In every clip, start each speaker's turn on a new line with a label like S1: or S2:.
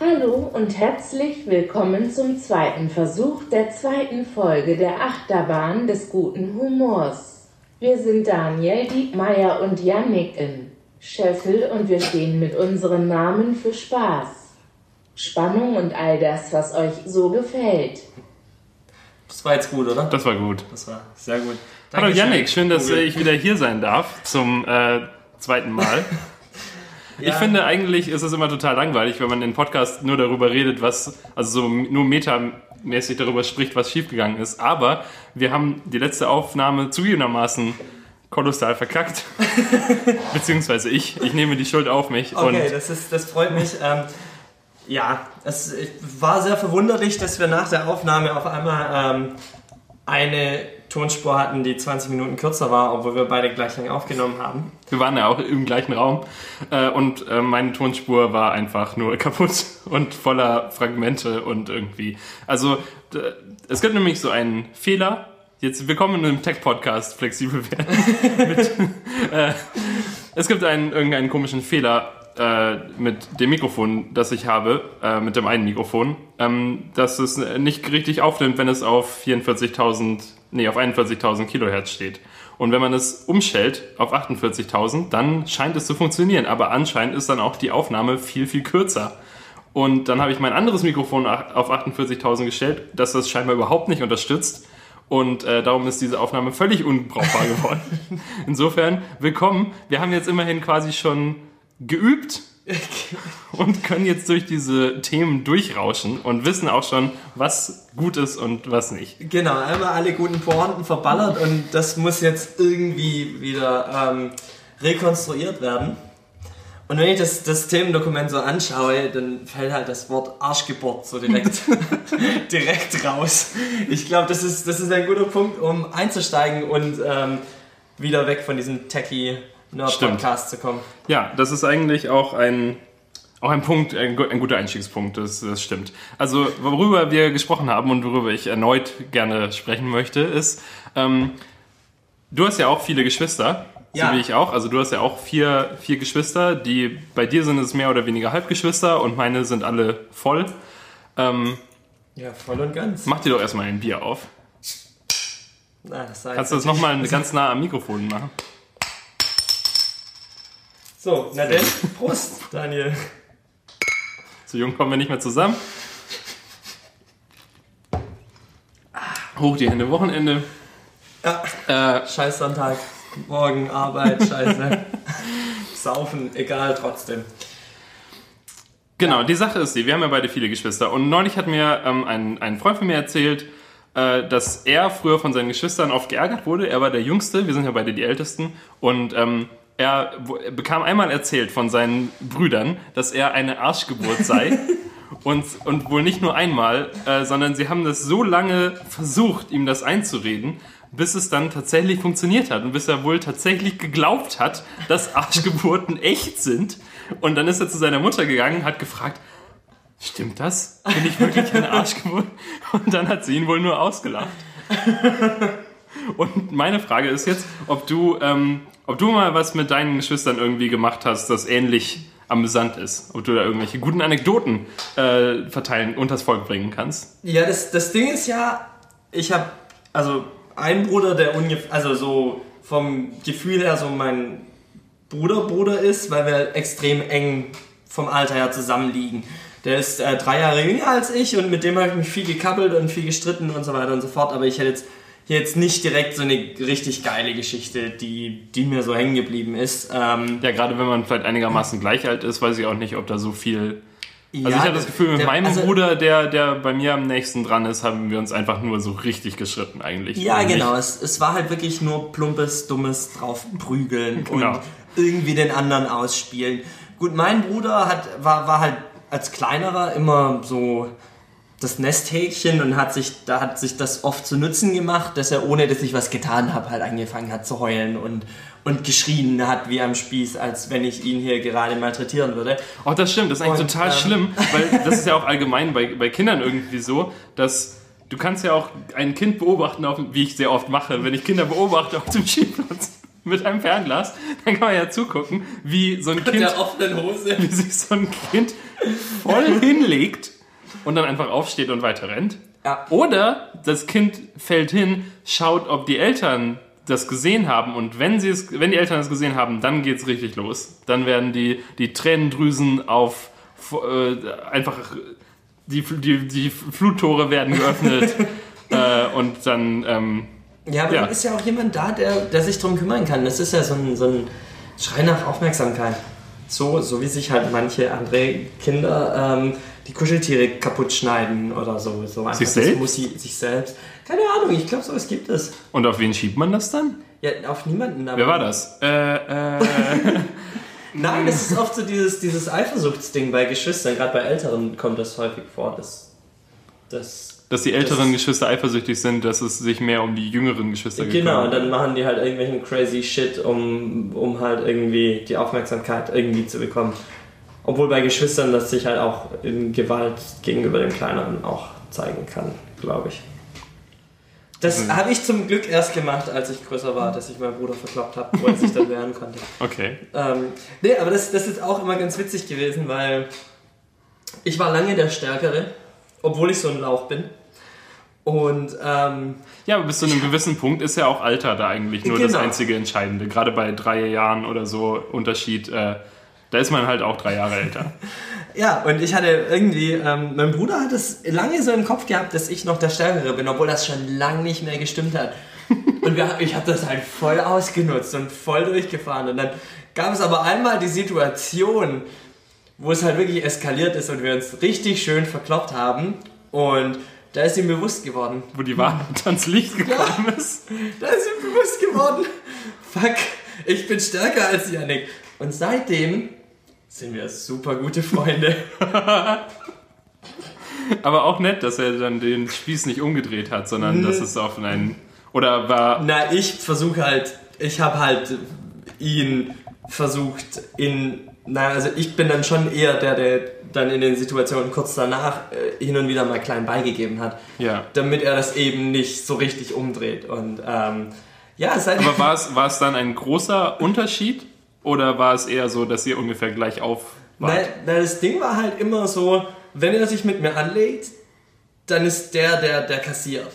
S1: Hallo und herzlich willkommen zum zweiten Versuch der zweiten Folge der Achterbahn des guten Humors. Wir sind Daniel, Dietmeier und Yannick in Scheffel und wir stehen mit unserem Namen für Spaß, Spannung und all das, was euch so gefällt.
S2: Das war jetzt gut, oder?
S3: Das war gut.
S2: Das war sehr gut.
S3: Hallo
S2: Dankeschön.
S3: Yannick, schön, dass ich wieder hier sein darf zum äh, zweiten Mal. Ich finde eigentlich ist es immer total langweilig, wenn man in Podcast nur darüber redet, was, also so nur metamäßig darüber spricht, was schiefgegangen ist. Aber wir haben die letzte Aufnahme zugegebenermaßen kolossal verkackt. Beziehungsweise ich. Ich nehme die Schuld auf mich.
S2: Okay, das, ist, das freut mich. Ähm, ja, es war sehr verwunderlich, dass wir nach der Aufnahme auf einmal ähm, eine Tonspur hatten, die 20 Minuten kürzer war, obwohl wir beide gleich lang aufgenommen haben.
S3: wir waren ja auch im gleichen Raum. Äh, und äh, meine Tonspur war einfach nur kaputt und voller Fragmente und irgendwie. Also es gibt nämlich so einen Fehler. Jetzt, wir kommen in einem Tech-Podcast flexibel werden. mit, äh, es gibt einen, irgendeinen komischen Fehler äh, mit dem Mikrofon, das ich habe, äh, mit dem einen Mikrofon, ähm, dass es nicht richtig aufnimmt, wenn es auf 44.000, nee, auf 41.000 Kilohertz steht. Und wenn man es umstellt auf 48.000, dann scheint es zu funktionieren. Aber anscheinend ist dann auch die Aufnahme viel, viel kürzer. Und dann habe ich mein anderes Mikrofon auf 48.000 gestellt, das das scheinbar überhaupt nicht unterstützt. Und äh, darum ist diese Aufnahme völlig unbrauchbar geworden. Insofern, willkommen. Wir haben jetzt immerhin quasi schon geübt und können jetzt durch diese Themen durchrauschen und wissen auch schon, was gut ist und was nicht.
S2: Genau, einmal alle guten Pointen verballert und das muss jetzt irgendwie wieder ähm, rekonstruiert werden. Und wenn ich das, das Themendokument so anschaue, dann fällt halt das Wort Arschgeburt so direkt, direkt raus. Ich glaube, das ist, das ist ein guter Punkt, um einzusteigen und ähm, wieder weg von diesem techie Nerd-Podcast zu kommen.
S3: Ja, das ist eigentlich auch ein, auch ein Punkt, ein, ein guter Einstiegspunkt, das, das stimmt. Also, worüber wir gesprochen haben und worüber ich erneut gerne sprechen möchte, ist, ähm, du hast ja auch viele Geschwister,
S2: Ja.
S3: so wie ich auch. Also, du hast ja auch vier, vier Geschwister, die bei dir sind es mehr oder weniger Halbgeschwister und meine sind alle voll. Ähm,
S2: Ja, voll und ganz.
S3: mach dir doch erstmal ein Bier auf.
S2: Na, das
S3: Kannst du das nochmal ganz nah am Mikrofon machen?
S2: So, na denn, Prost, Daniel.
S3: So jung kommen wir nicht mehr zusammen. Hoch die Hände, Wochenende.
S2: Ja.
S3: Äh,
S2: Scheiß Sonntag, morgen Arbeit, scheiße. Saufen, egal, trotzdem.
S3: genau, die Sache ist die, wir haben ja beide viele Geschwister. Und neulich hat mir ähm, ein, ein Freund von mir erzählt, äh, dass er früher von seinen Geschwistern oft geärgert wurde. Er war der Jüngste, wir sind ja beide die Ältesten. Und ähm, er, bekam einmal erzählt von seinen Brüdern, dass er eine Arschgeburt sei. Und, und wohl nicht nur einmal, äh, sondern sie haben das so lange versucht, ihm das einzureden, bis es dann tatsächlich funktioniert hat und bis er wohl tatsächlich geglaubt hat, dass Arschgeburten echt sind. Und dann ist er zu seiner Mutter gegangen und hat gefragt, stimmt das? Bin ich wirklich eine Arschgeburt? Und dann hat sie ihn wohl nur ausgelacht. Und meine Frage ist jetzt, ob du, ähm, ob du mal was mit deinen Geschwistern irgendwie gemacht hast, das ähnlich amüsant ist. Ob du da irgendwelche guten Anekdoten äh, verteilen, unters Volk bringen kannst.
S2: Ja, das, das Ding ist ja, ich habe also einen Bruder, der ungefähr, also so vom Gefühl her so mein Bruder-Bruder ist, weil wir extrem eng vom Alter her zusammenliegen. Der ist äh, drei Jahre jünger als ich und mit dem habe ich mich viel gekappelt und viel gestritten und so weiter und so fort. Aber ich hätte jetzt jetzt nicht direkt so eine richtig geile Geschichte, die, die mir so hängen geblieben ist. Ähm,
S3: Ja, gerade wenn man vielleicht einigermaßen gleich alt ist, weiß ich auch nicht, ob da so viel. Also
S2: ja,
S3: ich habe das Gefühl, mit
S2: der-
S3: meinem
S2: also-
S3: Bruder, der, der bei mir am nächsten dran ist, haben wir uns einfach nur so richtig geschritten eigentlich.
S2: Ja,
S3: Und
S2: genau. Es, es war halt wirklich nur plumpes, dummes draufprügeln
S3: Genau.
S2: und irgendwie den anderen ausspielen. Gut, mein Bruder hat, war, war halt als kleinerer immer so das Nesthäkchen und hat sich, da hat sich das oft zu Nutzen gemacht, dass er, ohne dass ich was getan habe, halt angefangen hat zu heulen und, und geschrien hat wie am Spieß, als wenn ich ihn hier gerade malträtieren würde.
S3: Oh, das stimmt, das ist eigentlich
S2: Und,
S3: total
S2: ähm,
S3: schlimm, weil das ist ja auch allgemein bei, bei Kindern irgendwie so, dass du kannst ja auch ein Kind beobachten, auf, wie ich sehr oft mache, wenn ich Kinder beobachte auf dem Spielplatz. mit einem Fernglas, dann kann man ja zugucken, wie so ein Kind,
S2: Der offenen Hose.
S3: wie sich so ein Kind voll hinlegt und dann einfach aufsteht und weiter rennt.
S2: Ja.
S3: Oder das Kind fällt hin, schaut, ob die Eltern das gesehen haben und wenn sie es, wenn die Eltern es gesehen haben, dann geht's richtig los. Dann werden die, die Tränendrüsen auf äh, einfach die, die, die Fluttore werden geöffnet äh, und dann ähm,
S2: Ja, aber
S3: Ja.
S2: dann ist ja auch jemand da, der, der sich drum kümmern kann. Das ist ja so ein, so ein Schrei nach Aufmerksamkeit. So, so wie sich halt manche andere Kinder ähm, die Kuscheltiere kaputt schneiden oder so. so einfach
S3: Sich selbst?
S2: Muss sie, sich selbst. Keine Ahnung, ich glaube, sowas gibt es.
S3: und auf wen schiebt man das dann?
S2: Ja, auf niemanden.
S3: Wer war das? Äh, äh,
S2: Nein, es ist oft so dieses, dieses Eifersuchtsding bei Geschwistern. Gerade bei Älteren kommt das häufig vor. Das, das,
S3: dass die älteren
S2: Das-
S3: Geschwister eifersüchtig sind, dass es sich mehr um die jüngeren Geschwister
S2: Genau, und dann machen die halt irgendwelchen crazy Shit, um, um halt irgendwie die Aufmerksamkeit irgendwie zu bekommen. Obwohl bei Geschwistern das sich halt auch in Gewalt gegenüber dem Kleineren auch zeigen kann, glaube ich. Das habe ich zum Glück erst gemacht, als ich größer war, dass ich meinen Bruder verkloppt habe, wo er sich dann wehren konnte.
S3: Okay.
S2: Ähm, nee, aber das, das ist auch immer ganz witzig gewesen, weil ich war lange der Stärkere, obwohl ich so ein Lauch bin. Und ähm,
S3: Ja, aber bis zu einem gewissen Punkt ist ja auch Alter da eigentlich nur das
S2: Genau.
S3: einzige Entscheidende. Gerade bei drei Jahren oder so Unterschied, äh, da ist man halt auch drei Jahre älter.
S2: Ja, und ich hatte irgendwie, ähm, mein Bruder hat es lange so im Kopf gehabt, dass ich noch der Stärkere bin, obwohl das schon lange nicht mehr gestimmt hat. Und wir, ich habe das halt voll ausgenutzt und voll durchgefahren. Und dann gab es aber einmal die Situation, wo es halt wirklich eskaliert ist und wir uns richtig schön verkloppt haben. Und da ist ihm bewusst geworden.
S3: Wo die Wahrheit ans Licht gekommen ist.
S2: Da ist ihm bewusst geworden. Fuck, ich bin stärker als Yannick. Und seitdem sind wir super gute Freunde.
S3: Aber auch nett, dass er dann den Spieß nicht umgedreht hat, sondern dass es auf einen. Oder war.
S2: Na, ich versuche halt, ich habe halt ihn versucht in, na, also ich bin dann schon eher der, der dann in den Situationen kurz danach äh, hin und wieder mal klein beigegeben hat,
S3: Ja.
S2: damit er das eben nicht so richtig umdreht. Und ähm, ja, seit
S3: Aber war es, war es dann ein großer Unterschied? Oder war es eher so, dass ihr ungefähr gleich auf wart?
S2: na, na, das Ding war halt immer so, wenn er sich mit mir anlegt, dann ist der, der, der kassiert.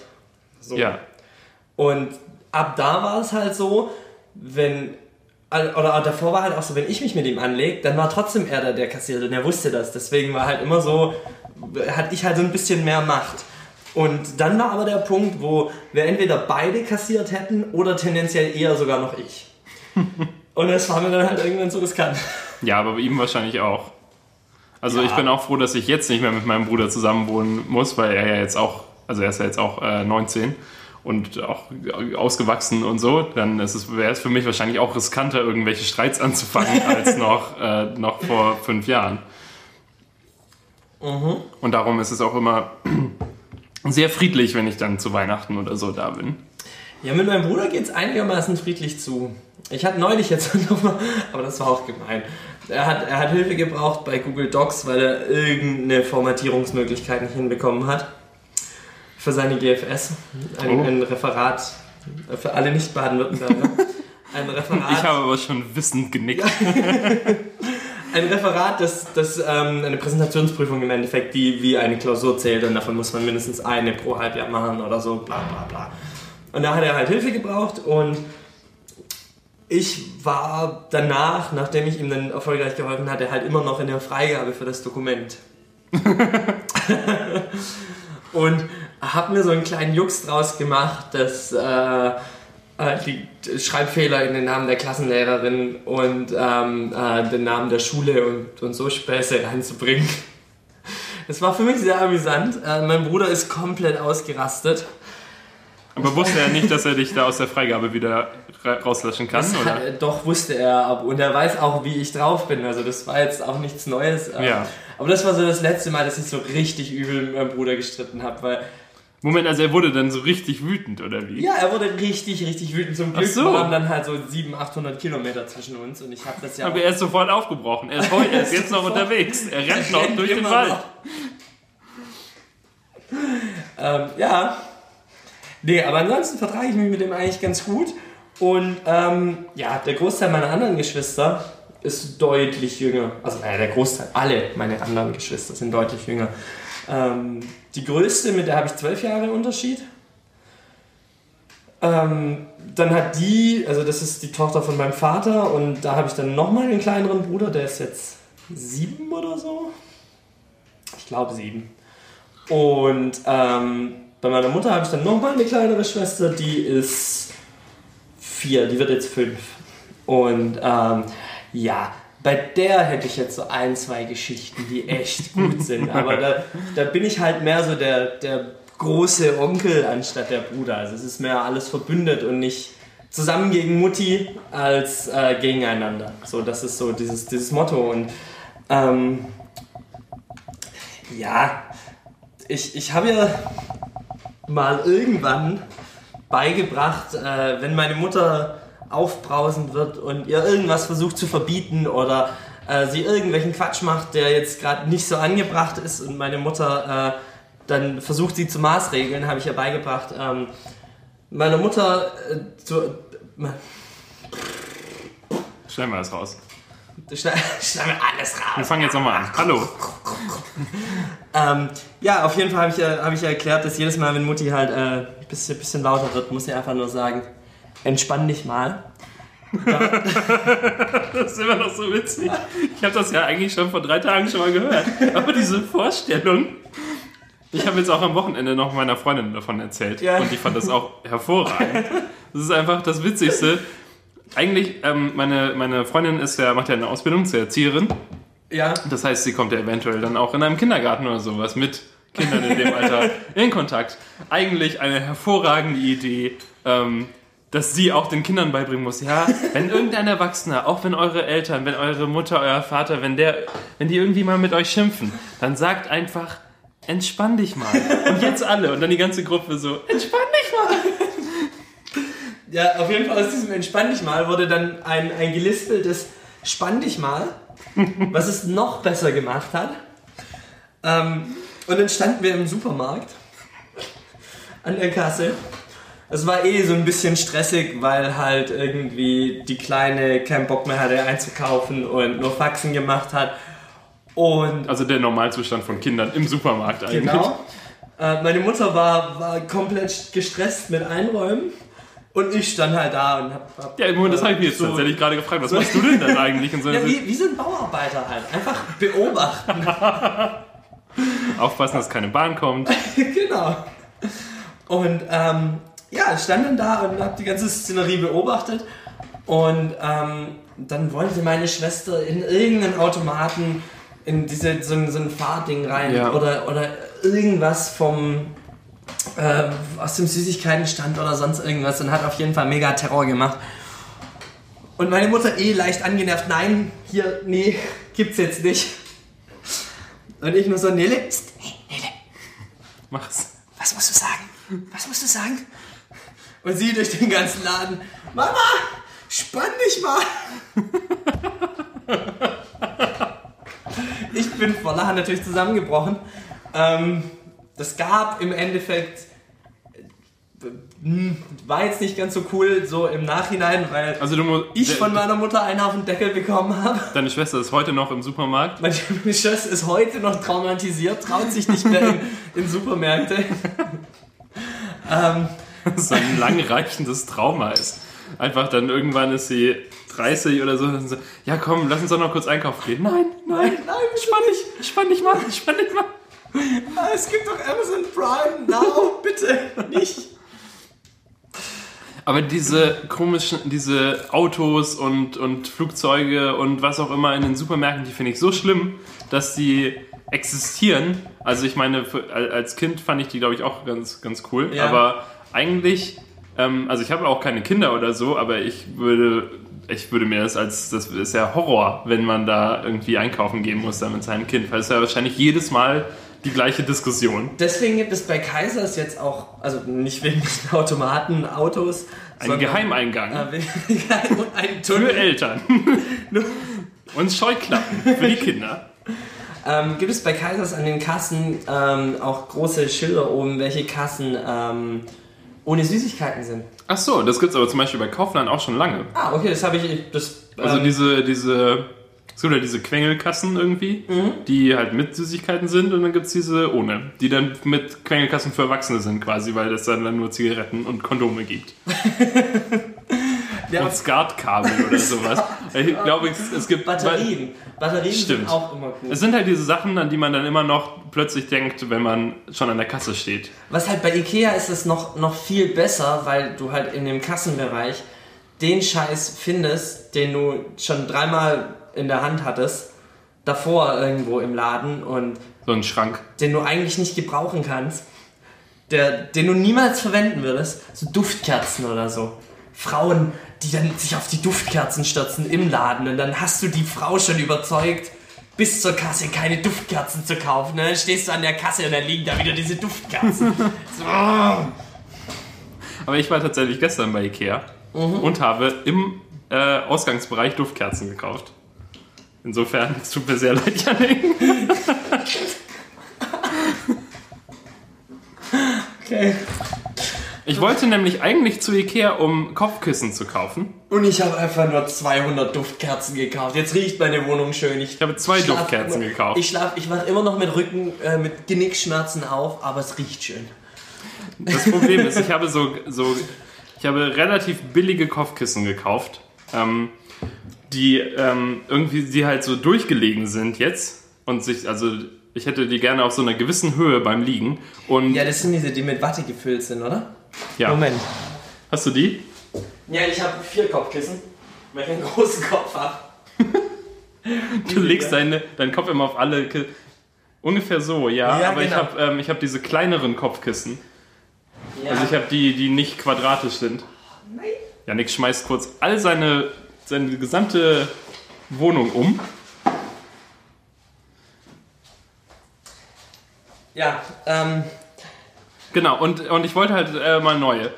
S2: So.
S3: Ja.
S2: Und ab da war es halt so, wenn, oder davor war halt auch so, wenn ich mich mit ihm anlege, dann war trotzdem er der, der kassiert und er wusste das. Deswegen war halt immer so, hatte ich halt so ein bisschen mehr Macht. Und dann war aber der Punkt, wo wir entweder beide kassiert hätten oder tendenziell eher sogar noch ich. Und das war mir dann halt irgendwann so riskant.
S3: Ja, aber bei ihm wahrscheinlich auch. Also
S2: Ja.
S3: ich bin auch froh, dass ich jetzt nicht mehr mit meinem Bruder zusammenwohnen muss, weil er ja jetzt auch, also er ist ja jetzt auch äh, 19 und auch ausgewachsen und so. Dann wäre es für mich wahrscheinlich auch riskanter, irgendwelche Streits anzufangen, als noch, äh, noch vor fünf Jahren. Und darum ist es auch immer sehr friedlich, wenn ich dann zu Weihnachten oder so da bin.
S2: Ja, mit meinem Bruder geht es einigermaßen friedlich zu. Ich hatte neulich jetzt nochmal, aber das war auch gemein. Er hat, er hat Hilfe gebraucht bei Google Docs, weil er irgendeine Formatierungsmöglichkeit nicht hinbekommen hat. Für seine GFS. Ein,
S3: Oh.
S2: ein Referat für alle Nicht-Baden-Württemberger. Ein Referat.
S3: Ich habe aber schon wissend genickt.
S2: Ein Referat, das, das ähm, eine Präsentationsprüfung im Endeffekt, die wie eine Klausur zählt und davon muss man mindestens eine pro Halbjahr machen oder so, bla bla bla. Und da hat er halt Hilfe gebraucht und ich war danach, nachdem ich ihm dann erfolgreich geholfen hatte, halt immer noch in der Freigabe für das Dokument. und habe mir so einen kleinen Jux draus gemacht, dass äh, äh, die Schreibfehler in den Namen der Klassenlehrerin und ähm, äh, den Namen der Schule und, und so Späße reinzubringen. Das war für mich sehr amüsant. Äh, mein Bruder ist komplett ausgerastet.
S3: Aber wusste er nicht, dass er dich da aus der Freigabe wieder ra- rauslöschen kann?
S2: Das
S3: Oder?
S2: hat, er- doch wusste er, und er weiß auch, wie ich drauf bin. Also das war jetzt auch nichts Neues. Ähm,
S3: Ja.
S2: Aber das war so das letzte Mal, dass ich so richtig übel mit meinem Bruder gestritten habe, weil
S3: Moment, also er wurde dann so richtig wütend, oder wie?
S2: ja, er wurde richtig, richtig wütend. Zum Glück
S3: Ach so.
S2: waren dann halt so 700, 800 Kilometer zwischen uns und ich habe das ja
S3: Aber er ist sofort aufgebrochen. Er ist, heu- er ist jetzt noch unterwegs. Er rennt noch durch den Wald.
S2: ähm, ja. Nee, aber ansonsten vertrage ich mich mit dem eigentlich ganz gut. Und ähm, ja, der Großteil meiner anderen Geschwister ist deutlich jünger. Also naja, der Großteil, alle meine anderen Geschwister sind deutlich jünger. Ähm, die größte, mit der habe ich zwölf Jahre Unterschied. Ähm, dann hat die, also das ist die Tochter von meinem Vater und da habe ich dann nochmal einen kleineren Bruder, der ist jetzt sieben oder so. Ich glaube sieben. Und ähm, bei meiner Mutter habe ich dann nochmal eine kleinere Schwester, die ist vier, die wird jetzt fünf. Und ähm, ja, bei der hätte ich jetzt so ein, zwei Geschichten, die echt gut sind. Aber da, da bin ich halt mehr so der, der große Onkel anstatt der Bruder. Also es ist mehr alles verbündet und nicht zusammen gegen Mutti als äh, gegeneinander. So, das ist so dieses, dieses Motto. Und ähm, ja, ich, ich habe ja mal irgendwann beigebracht, äh, wenn meine Mutter aufbrausend wird und ihr irgendwas versucht zu verbieten oder äh, sie irgendwelchen Quatsch macht, der jetzt gerade nicht so angebracht ist und meine Mutter äh, dann versucht sie zu maßregeln, habe ich ihr beigebracht, ähm, meiner Mutter äh, zu... Äh,
S3: Schneiden wir das raus.
S2: Schneiden wir alles raus.
S3: Wir fangen jetzt nochmal an. Hallo.
S2: Ähm, ja, auf jeden Fall habe ich, ja- hab ich ja erklärt, dass jedes Mal, wenn Mutti halt ein äh, bisschen, bisschen lauter wird, muss sie einfach nur sagen, entspann dich mal.
S3: Das ist immer noch so witzig. Ich habe das ja eigentlich schon vor drei Tagen schon mal gehört. Aber diese Vorstellung. Ich habe jetzt auch am Wochenende noch meiner Freundin davon erzählt.
S2: Ja.
S3: Und ich fand das auch hervorragend. Das ist einfach das Witzigste. Eigentlich, ähm, meine, meine Freundin ist ja, macht ja eine Ausbildung zur Erzieherin.
S2: Ja.
S3: Das heißt, sie kommt ja eventuell dann auch in einem Kindergarten oder sowas mit Kindern in dem Alter in Kontakt. Eigentlich eine hervorragende Idee, ähm, dass sie auch den Kindern beibringen muss. Ja, wenn irgendein Erwachsener, auch wenn eure Eltern, wenn eure Mutter, euer Vater, wenn der, wenn die irgendwie mal mit euch schimpfen, dann sagt einfach, entspann dich mal. Und jetzt alle und dann die ganze Gruppe so, entspann dich mal.
S2: Ja, auf jeden Fall aus diesem Entspann dich mal wurde dann ein, ein gelispeltes Spann dich mal, was es noch besser gemacht hat. Ähm, und dann standen wir im Supermarkt an der Kasse. Es war eh so ein bisschen stressig, weil halt irgendwie die Kleine keinen Bock mehr hatte einzukaufen und nur Faxen gemacht hat. Und
S3: Also der Normalzustand von Kindern im Supermarkt eigentlich.
S2: Genau. Äh, meine Mutter war, war komplett gestresst mit Einräumen und ich stand halt da und hab. hab
S3: Ja, Moment, das habe ich mir jetzt
S2: so-
S3: tatsächlich gerade gefragt. Was machst du denn dann eigentlich? In so einer
S2: Ja, wie, wie so ein Bauarbeiter halt. Einfach beobachten.
S3: Aufpassen, dass keine Bahn kommt.
S2: genau. Und ähm, ja, ich stand dann da und hab die ganze Szenerie beobachtet. Und ähm, dann wollte meine Schwester in irgendeinen Automaten in diese, so, ein- so ein Fahrding rein
S3: Ja.
S2: oder, oder irgendwas vom äh, aus dem Süßigkeitenstand oder sonst irgendwas und hat auf jeden Fall mega Terror gemacht. Und meine Mutter eh leicht angenervt, nein, hier, nee, gibt's jetzt nicht. Und ich nur so, Nele, pst, hey, Nele,
S3: Mach's.
S2: was musst du sagen? Was musst du sagen? Und sie durch den ganzen Laden. Mama, spann dich mal. ich bin vor Lachen natürlich zusammengebrochen. Ähm, das gab im Endeffekt hm, war jetzt nicht ganz so cool so im Nachhinein, weil
S3: Also du musst.
S2: ich von meiner Mutter einen auf den Deckel bekommen habe.
S3: Deine Schwester ist heute noch im Supermarkt.
S2: Meine Schwester ist heute noch traumatisiert, traut sich nicht mehr in, in Supermärkte. ähm,
S3: ist ein langreichendes Trauma ist. Einfach dann irgendwann ist sie 30 oder so. So ja komm, lass uns doch noch kurz einkaufen gehen. Nein, nein,
S2: nein,
S3: spann dich, spann dich mal, spann dich mal.
S2: Ah, Es gibt doch Amazon Prime. Now, bitte nicht.
S3: Aber diese komischen, diese Autos und, und Flugzeuge und was auch immer in den Supermärkten, die finde ich so schlimm, dass die existieren. Also ich meine, für, als Kind fand ich die, glaube ich, auch ganz, ganz cool.
S2: Ja.
S3: Aber eigentlich, ähm, also ich habe auch keine Kinder oder so, aber ich würde, ich würde mir das als, das ist ja Horror, wenn man da irgendwie einkaufen gehen muss da mit seinem Kind, weil es ja wahrscheinlich jedes Mal die gleiche Diskussion.
S2: Deswegen gibt es bei Kaisers jetzt auch, also nicht wegen Automaten, Autos,
S3: Ein Geheimeingang
S2: Äh, ein
S3: für
S2: Tunnel.
S3: Eltern. Und Scheuklappen für die Kinder.
S2: Ähm, gibt es bei Kaisers an den Kassen ähm, auch große Schilder oben, welche Kassen ähm, ohne Süßigkeiten sind.
S3: Ach so, das gibt's aber zum Beispiel bei Kaufland auch schon lange.
S2: Ah, okay, das habe ich. Das,
S3: Also
S2: ähm,
S3: diese, diese, es gibt ja diese Quengelkassen irgendwie, die halt mit Süßigkeiten sind und dann gibt's diese ohne, die dann mit Quengelkassen für Erwachsene sind quasi, weil es dann, dann nur Zigaretten und Kondome gibt.
S2: ja,
S3: Und Skatkabel oder sowas. Ich glaube, es, es gibt...
S2: Batterien. Batterien
S3: Stimmt.
S2: sind auch immer cool.
S3: Es sind halt diese Sachen, an die man dann immer noch plötzlich denkt, wenn man schon an der Kasse steht.
S2: Was halt bei Ikea ist es noch, noch viel besser, weil du halt in dem Kassenbereich den Scheiß findest, den du schon dreimal in der Hand hattest, davor irgendwo im Laden und
S3: So ein Schrank.
S2: den du eigentlich nicht gebrauchen kannst, der, den du niemals verwenden würdest, so Duftkerzen oder so. Frauen, die dann sich auf die Duftkerzen stürzen im Laden und dann hast du die Frau schon überzeugt, bis zur Kasse keine Duftkerzen zu kaufen. Ne? Dann stehst du an der Kasse und dann liegen da wieder diese Duftkerzen. so.
S3: Aber ich war tatsächlich gestern bei Ikea und habe im äh, Ausgangsbereich Duftkerzen gekauft. Insofern, es tut mir sehr leid, Janik.
S2: Okay.
S3: Ich wollte nämlich eigentlich zu Ikea, um Kopfkissen zu kaufen.
S2: Und ich habe einfach nur 200 Duftkerzen gekauft. Jetzt riecht meine Wohnung schön. Ich,
S3: Ich habe zwei Duftkerzen
S2: immer,
S3: gekauft.
S2: Ich schlaf, ich wach immer noch mit Rücken, äh, mit Genickschmerzen auf, aber es riecht schön.
S3: Das Problem ist, ich habe so, so ich habe relativ billige Kopfkissen gekauft, ähm, die ähm, irgendwie, die halt so durchgelegen sind jetzt und sich, also ich hätte die gerne auf so einer gewissen Höhe beim Liegen und
S2: Ja, das sind diese, die mit Watte gefüllt sind, oder?
S3: ja.
S2: Moment.
S3: Hast du die?
S2: Ja, ich habe vier Kopfkissen, weil ich einen großen Kopf habe.
S3: Du legst deine, deinen Kopf immer auf alle. Ki Ungefähr so, ja.
S2: Ja,
S3: aber ich
S2: genau.
S3: habe ähm, ich hab diese kleineren Kopfkissen.
S2: Ja.
S3: Also ich habe die, die nicht quadratisch sind.
S2: Nein.
S3: Janik schmeißt kurz all seine, seine gesamte Wohnung um.
S2: Ja, ähm,
S3: Genau, und, und ich wollte halt äh, mal neue.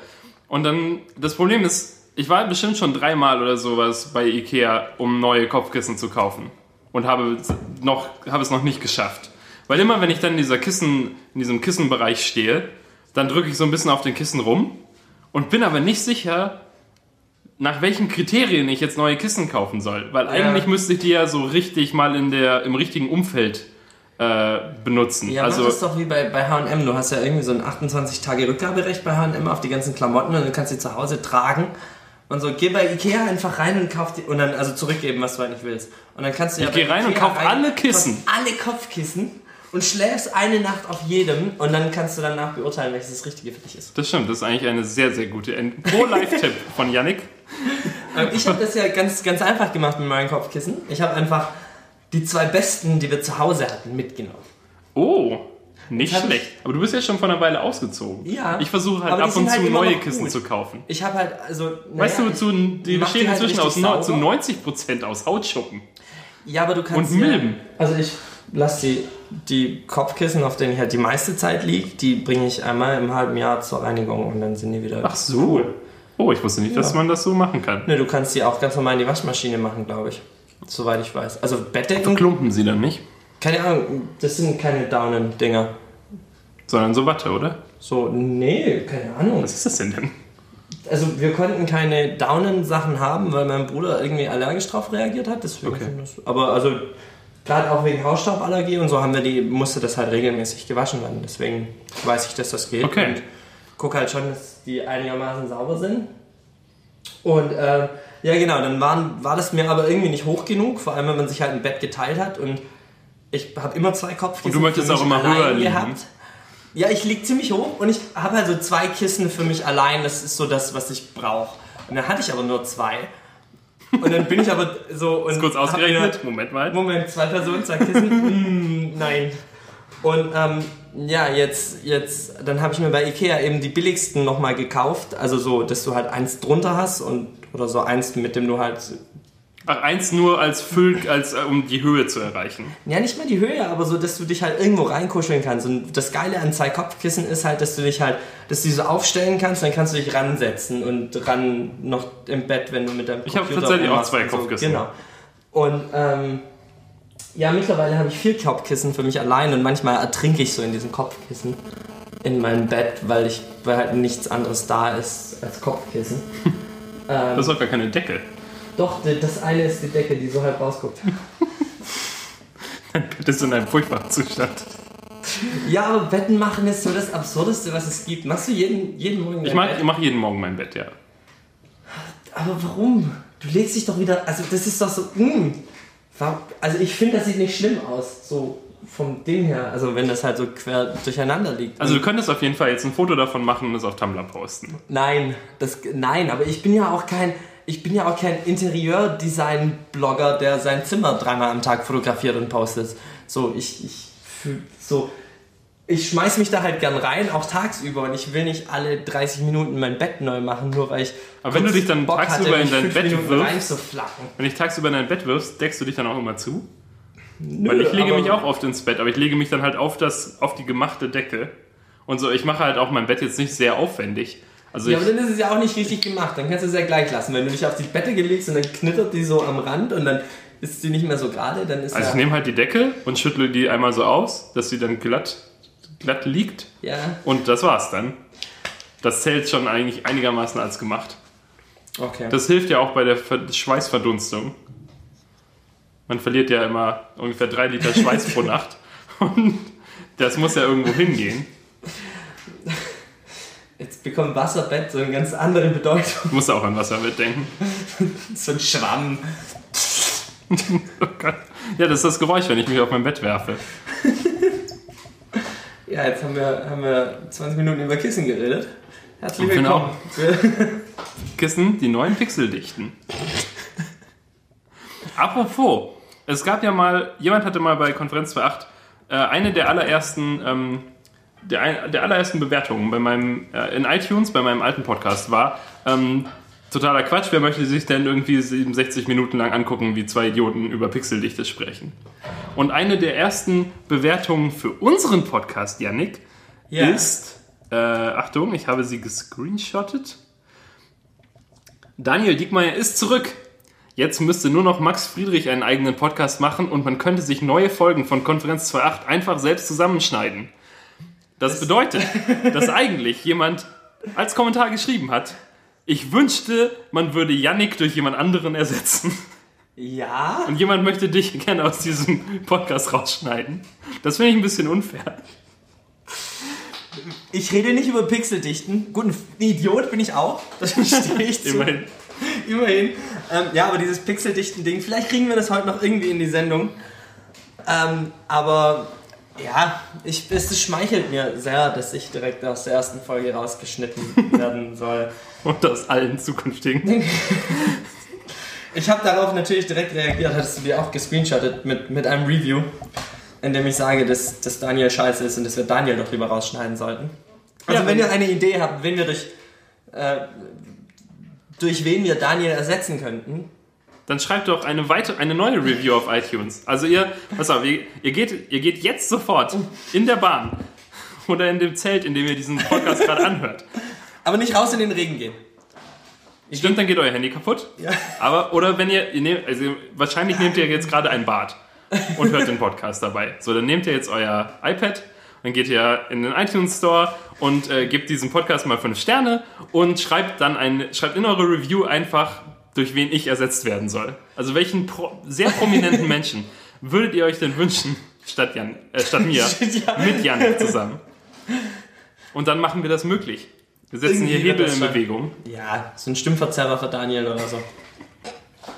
S3: Und dann, das Problem ist, ich war bestimmt schon dreimal oder sowas bei Ikea, um neue Kopfkissen zu kaufen. Und habe, es noch, habe es noch nicht geschafft. Weil immer, wenn ich dann in, dieser Kissen, in diesem Kissenbereich stehe, dann drücke ich so ein bisschen auf den Kissen rum und bin aber nicht sicher, nach welchen Kriterien ich jetzt neue Kissen kaufen soll. Weil eigentlich müsste ich die ja so richtig mal in der, im richtigen Umfeld äh, benutzen.
S2: ja,
S3: also,
S2: das doch wie bei, bei H&M. Du hast ja irgendwie so ein 28-Tage-Rückgaberecht bei H&M auf die ganzen Klamotten und du kannst sie zu Hause tragen. Und so, geh bei Ikea einfach rein und kauf die, und dann, also zurückgeben, was du halt nicht willst. Und dann kannst du ja
S3: Ich geh rein und
S2: Ikea
S3: kauf alle Kissen.
S2: alle Kopfkissen und schläfst eine Nacht auf jedem und dann kannst du danach beurteilen, welches das Richtige für dich ist.
S3: Das stimmt, das ist eigentlich eine sehr, sehr gute Pro-Life-Tipp von Yannick.
S2: Ähm, ich habe das ja ganz, ganz einfach gemacht mit meinen Kopfkissen. Ich habe einfach die zwei besten, die wir zu Hause hatten, mitgenommen.
S3: Oh, nicht
S2: hab ich-
S3: schlecht. Aber du bist ja schon von einer Weile ausgezogen.
S2: Ja.
S3: Ich versuche halt ab und
S2: halt
S3: zu neue Kissen zu kaufen.
S2: Ich habe halt, also.
S3: Weißt
S2: naja,
S3: du, zu, die bestehen
S2: halt
S3: inzwischen aus zu
S2: sauber.
S3: 90% aus Hautschuppen.
S2: Ja, aber du kannst.
S3: Und
S2: ja-
S3: Milben.
S2: Also ich lasse die, die Kopfkissen, auf denen ich halt die meiste Zeit liege, die bringe ich einmal im halben Jahr zur Reinigung und dann sind die wieder.
S3: Ach so. Oh, ich wusste nicht, dass
S2: Ja.
S3: man das so machen kann.
S2: Ne, du kannst die auch ganz normal in die Waschmaschine machen, glaube ich. Soweit ich weiß. Also Bettdecken,
S3: Klumpen sie dann nicht,
S2: keine Ahnung, das sind keine Daunen-Dinger.
S3: sondern so Watte, oder?
S2: So, nee, keine Ahnung.
S3: Was ist das denn denn?
S2: Also wir konnten keine Daunen-Sachen haben, weil mein Bruder irgendwie allergisch drauf reagiert hat. Deswegen
S3: Okay.
S2: aber also gerade auch wegen Hausstauballergie und so haben wir die, musste das halt regelmäßig gewaschen werden. Deswegen weiß ich, dass das geht.
S3: Okay.
S2: Und guck halt schon, dass die einigermaßen sauber sind. Und äh, ja genau, dann waren, war das mir aber irgendwie nicht hoch genug, vor allem wenn man sich halt ein Bett geteilt hat und ich habe immer zwei Kopfkissen
S3: Und du möchtest auch immer höher liegen.
S2: gehabt. Ja, ich lieg ziemlich hoch und ich habe halt so zwei Kissen für mich allein. Das ist so das, was ich brauche. Und dann hatte ich aber nur zwei. Und dann bin ich aber so und
S3: Kurz
S2: hab
S3: ausgerechnet. Moment mal.
S2: Moment, zwei Personen, zwei Kissen. mm, nein. Und ähm, ja, jetzt, jetzt, dann habe ich mir bei Ikea eben die billigsten nochmal gekauft. Also so, dass du halt eins drunter hast und oder so eins, mit dem du halt
S3: Ach, eins nur als Füll, als äh, um die Höhe zu erreichen.
S2: Ja, nicht mal die Höhe, aber so, dass du dich halt irgendwo reinkuscheln kannst. Und das Geile an zwei Kopfkissen ist halt, dass du dich halt, dass du die so aufstellen kannst, dann kannst du dich ransetzen und ran noch im Bett, wenn du mit deinem
S3: Ich hab
S2: Computer
S3: tatsächlich auch zwei
S2: und so.
S3: Kopfkissen.
S2: Genau. Und ähm, ja, mittlerweile habe ich vier Kopfkissen für mich allein und manchmal ertrinke ich so in diesen Kopfkissen. in meinem Bett, weil ich weil halt nichts anderes da ist als Kopfkissen. ähm,
S3: Das ist doch gar keine Decke.
S2: doch, das eine ist die Decke, die so halb rausguckt.
S3: Dein Bett ist in einem furchtbaren Zustand.
S2: Ja, aber Betten machen ist so das Absurdeste, was es gibt. Machst du jeden, jeden Morgen
S3: Ich mache
S2: Bett?
S3: ich mach jeden Morgen mein Bett, ja.
S2: Aber warum? Du legst dich doch wieder. Also, das ist doch so. Mh. Also, ich finde, das sieht nicht schlimm aus. So vom Ding her. Also, wenn das halt so quer durcheinander liegt.
S3: Also du könntest auf jeden Fall jetzt ein Foto davon machen und es auf Tumblr posten.
S2: Nein, das, nein, aber ich bin ja auch kein. Ich bin ja auch kein Interieur-Design-Blogger, der sein Zimmer dreimal am Tag fotografiert und postet. So, ich, ich so. Ich schmeiß mich da halt gern rein, auch tagsüber, und ich will nicht alle 30 Minuten mein Bett neu machen, nur weil ich.
S3: Aber wenn du dich dann
S2: Bock
S3: tagsüber
S2: hatte,
S3: in dein Bett
S2: Minuten
S3: wirfst-. Wenn ich tagsüber in dein Bett wirfst, deckst du dich dann auch immer zu? Weil ich lege mich auch oft ins Bett, aber ich lege mich dann halt auf, das, auf die gemachte Decke. Und so, ich mache halt auch mein Bett jetzt nicht sehr aufwendig. Also
S2: Ja,
S3: ich,
S2: aber dann ist es ja auch nicht richtig gemacht. Dann kannst du es ja gleich lassen. Wenn du dich auf die Bette legst und dann knittert die so am Rand und dann ist sie nicht mehr so gerade, dann ist
S3: also ich
S2: ja,
S3: nehme halt die Decke und schüttle die einmal so aus, dass sie dann glatt, glatt liegt.
S2: ja.
S3: Und das war's dann. Das zählt schon eigentlich einigermaßen als gemacht.
S2: Okay.
S3: Das hilft ja auch bei der Ver Schweißverdunstung. Man verliert ja immer ungefähr drei Liter Schweiß pro Nacht. Und das muss ja irgendwo hingehen.
S2: Jetzt bekommt Wasserbett so eine ganz andere Bedeutung.
S3: Ich muss auch an Wasser mitdenken.
S2: So ein Schwamm.
S3: Oh Gott. Ja, das ist das Geräusch, wenn ich mich auf mein Bett werfe.
S2: Ja, jetzt haben wir, haben wir 20 Minuten über Kissen geredet. Herzlich
S3: Ich finde
S2: willkommen.
S3: Kissen, die neuen Pixeldichten. Apropos, es gab ja mal, jemand hatte mal bei Konferenz 2.8 äh, eine der allerersten, ähm, der, der allerersten Bewertungen bei meinem, äh, in iTunes, bei meinem alten Podcast war, ähm, totaler Quatsch, wer möchte sich denn irgendwie 67 Minuten lang angucken, wie zwei Idioten über Pixeldichte sprechen? Und eine der ersten Bewertungen für unseren Podcast, Yannick,
S2: Ja.
S3: ist, äh, Achtung, ich habe sie gescreenshottet. Daniel Diekmeyer ist zurück. Jetzt müsste nur noch Max Friedrich einen eigenen Podcast machen und man könnte sich neue Folgen von Konferenz 2.8 einfach selbst zusammenschneiden. Das bedeutet, dass eigentlich jemand als Kommentar geschrieben hat, ich wünschte, man würde Yannick durch jemand anderen ersetzen.
S2: Ja.
S3: Und jemand möchte dich gerne aus diesem Podcast rausschneiden. Das finde ich ein bisschen unfair.
S2: Ich rede nicht über Pixeldichten. Gut, ein Idiot bin ich auch. Das stehe ich zu.
S3: Immerhin.
S2: Immerhin. Ähm, ja, aber dieses Pixeldichten-Ding, vielleicht kriegen wir das heute noch irgendwie in die Sendung. Ähm, aber ja, ich, es schmeichelt mir sehr, dass ich direkt aus der ersten Folge rausgeschnitten werden soll.
S3: Und aus allen zukünftigen.
S2: Ich habe darauf natürlich direkt reagiert, hattest du dir auch gescreenshottet mit, mit einem Review, in dem ich sage, dass, dass Daniel scheiße ist und dass wir Daniel doch lieber rausschneiden sollten. Also
S3: Ja,
S2: wenn
S3: wenn-
S2: ihr eine Idee habt, wen wir durch, äh, durch wen wir Daniel ersetzen könnten,
S3: Dann schreibt doch eine weitere, eine neue Review auf iTunes. Also ihr, pass auf, ihr, ihr, geht, ihr geht jetzt sofort in der Bahn oder in dem Zelt, in dem ihr diesen Podcast gerade anhört.
S2: aber nicht raus in den Regen gehen.
S3: Stimmt, dann geht euer Handy kaputt.
S2: Ja.
S3: Aber, oder wenn ihr, ihr nehmt, also wahrscheinlich nehmt ihr jetzt gerade ein Bad und hört den Podcast dabei. So, dann nehmt ihr jetzt euer iPad, dann geht ihr in den iTunes Store und äh, gebt diesem Podcast mal 5 Sterne und schreibt dann ein, schreibt in eure Review einfach, durch wen ich ersetzt werden soll. Also welchen pro, sehr prominenten Menschen würdet ihr euch denn wünschen, statt, Jan, äh, statt mir,
S2: Ja.
S3: mit Jan zusammen? Und dann machen wir das möglich. Wir setzen hier
S2: Irgendwie wird
S3: Hebel in. Bewegung.
S2: Ja, so ein Stimmverzerrer für Daniel oder so.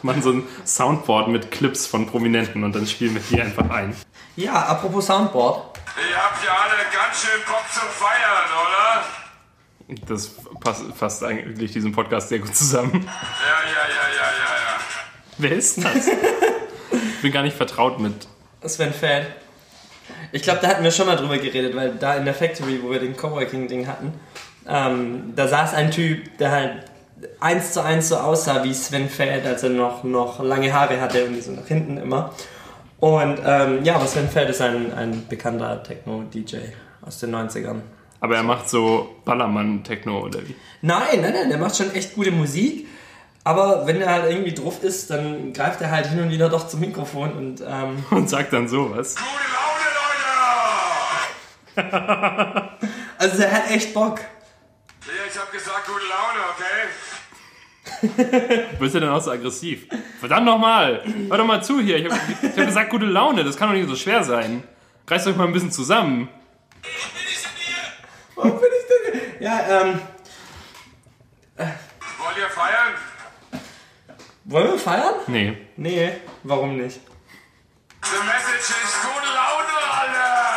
S3: machen so ein Soundboard mit Clips von Prominenten und dann spielen wir die einfach ein.
S2: Ja, apropos Soundboard.
S4: Ihr habt ja alle ganz schön Bock zum Feiern, oder?
S3: Das passt, fasst eigentlich diesen Podcast sehr gut zusammen.
S4: Ja, ja, ja, ja, ja, ja.
S3: Wer ist das? Ich bin gar nicht vertraut mit.
S2: Sven Fan. Ich glaube, da hatten wir schon mal drüber geredet, weil da in der Factory, wo wir den Coworking-Ding hatten, ähm, da saß ein Typ, der halt eins zu eins so aussah wie Sven Feld, als er noch, noch lange Haare hatte, irgendwie so nach hinten immer. Und ähm, ja, aber Sven Feld ist ein, ein bekannter Techno-DJ aus den 90ern.
S3: Aber er macht so Ballermann-Techno oder wie?
S2: Nein, nein, nein, der macht schon echt gute Musik. Aber wenn er halt irgendwie drauf ist, dann greift er halt hin und wieder doch zum Mikrofon und ähm,
S3: Und sagt dann sowas.
S4: Gute Laune, Leute!
S2: Also der hat echt Bock.
S4: Lea, ich hab gesagt, gute Laune, okay?
S3: Bist du denn auch so aggressiv? Verdammt nochmal! Hör doch mal zu hier. Ich habe ich hab gesagt, gute Laune. Das kann doch nicht so schwer sein. Reißt euch mal ein bisschen zusammen.
S2: Warum bin ich denn? Ja, ähm.
S4: Wollt ihr feiern?
S2: Wollen wir feiern?
S3: Nee.
S2: Nee, warum nicht?
S4: The message ist gute Laune, Alter!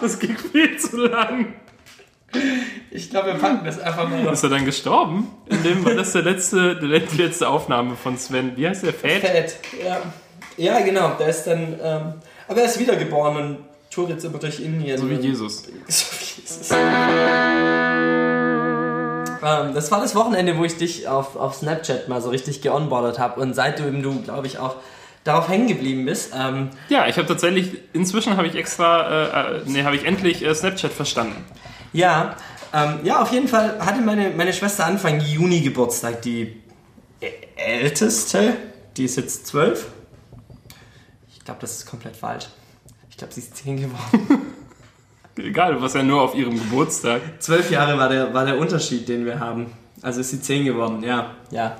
S3: Das ging viel zu lang.
S2: Ich glaube, wir packen das einfach mal noch.
S3: Ist er dann gestorben? In dem war das der letzte, die letzte Aufnahme von Sven. Wie heißt der? Fett?
S2: Fett, ja. Ja, genau, der ist dann. Ähm, aber er ist wiedergeboren und tourt jetzt immer durch Indien.
S3: So wie Jesus.
S2: So wie Jesus. Ähm, das war das Wochenende, wo ich dich auf, auf Snapchat mal so richtig geonboardet habe und seitdem du, glaube ich, auch darauf hängen geblieben bist. Ähm,
S3: Ja, ich habe tatsächlich, inzwischen habe ich extra, äh, äh, nee, habe ich endlich äh, Snapchat verstanden.
S2: ja, ähm, ja, auf jeden Fall hatte meine, meine Schwester Anfang Juni Geburtstag, die älteste, die ist jetzt zwölf. Ich glaube, das ist komplett falsch. Ich glaube, sie ist zehn geworden.
S3: Egal, was ja nur auf ihrem Geburtstag.
S2: Zwölf Jahre war der, war der Unterschied, den wir haben. Also ist sie zehn geworden, ja. Ja.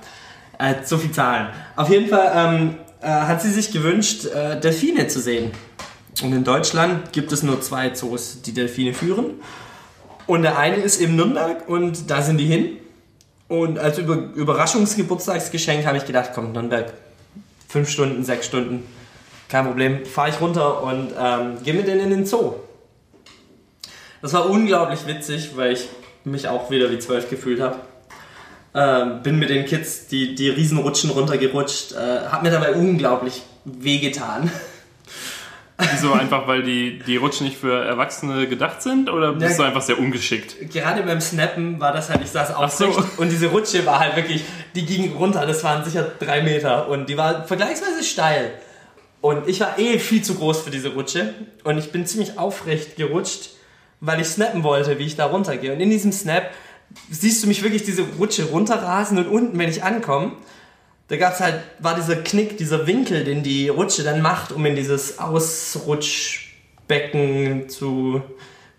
S2: Äh, so viel Zahlen. Auf jeden Fall ähm, äh, hat sie sich gewünscht, äh, Delfine zu sehen. Und in Deutschland gibt es nur zwei Zoos, die Delfine führen. Und der eine ist in Nürnberg und da sind die hin. Und als Über Überraschungsgeburtstagsgeschenk habe ich gedacht, komm, Nürnberg, fünf Stunden, sechs Stunden, kein Problem, fahre ich runter und ähm, gehe mit denen in den Zoo. Das war unglaublich witzig, weil ich mich auch wieder wie zwölf gefühlt habe. Ähm, bin mit den Kids die, die Riesenrutschen runtergerutscht, äh, hab mir dabei unglaublich wehgetan.
S3: Wieso einfach, weil die, die Rutschen nicht für Erwachsene gedacht sind? Oder bist
S2: Ja.
S3: du einfach sehr ungeschickt?
S2: Gerade beim Snappen war das halt, ich saß
S3: so.
S2: aufrecht und diese Rutsche war halt wirklich, die ging runter, das waren sicher drei Meter und die war vergleichsweise steil. Und ich war eh viel zu groß für diese Rutsche und ich bin ziemlich aufrecht gerutscht, weil ich snappen wollte, wie ich da runtergehe. Und in diesem Snap siehst du mich wirklich diese Rutsche runterrasen und unten, wenn ich ankomme, da gab's halt, war dieser Knick, dieser Winkel, den die Rutsche dann macht, um in dieses Ausrutschbecken zu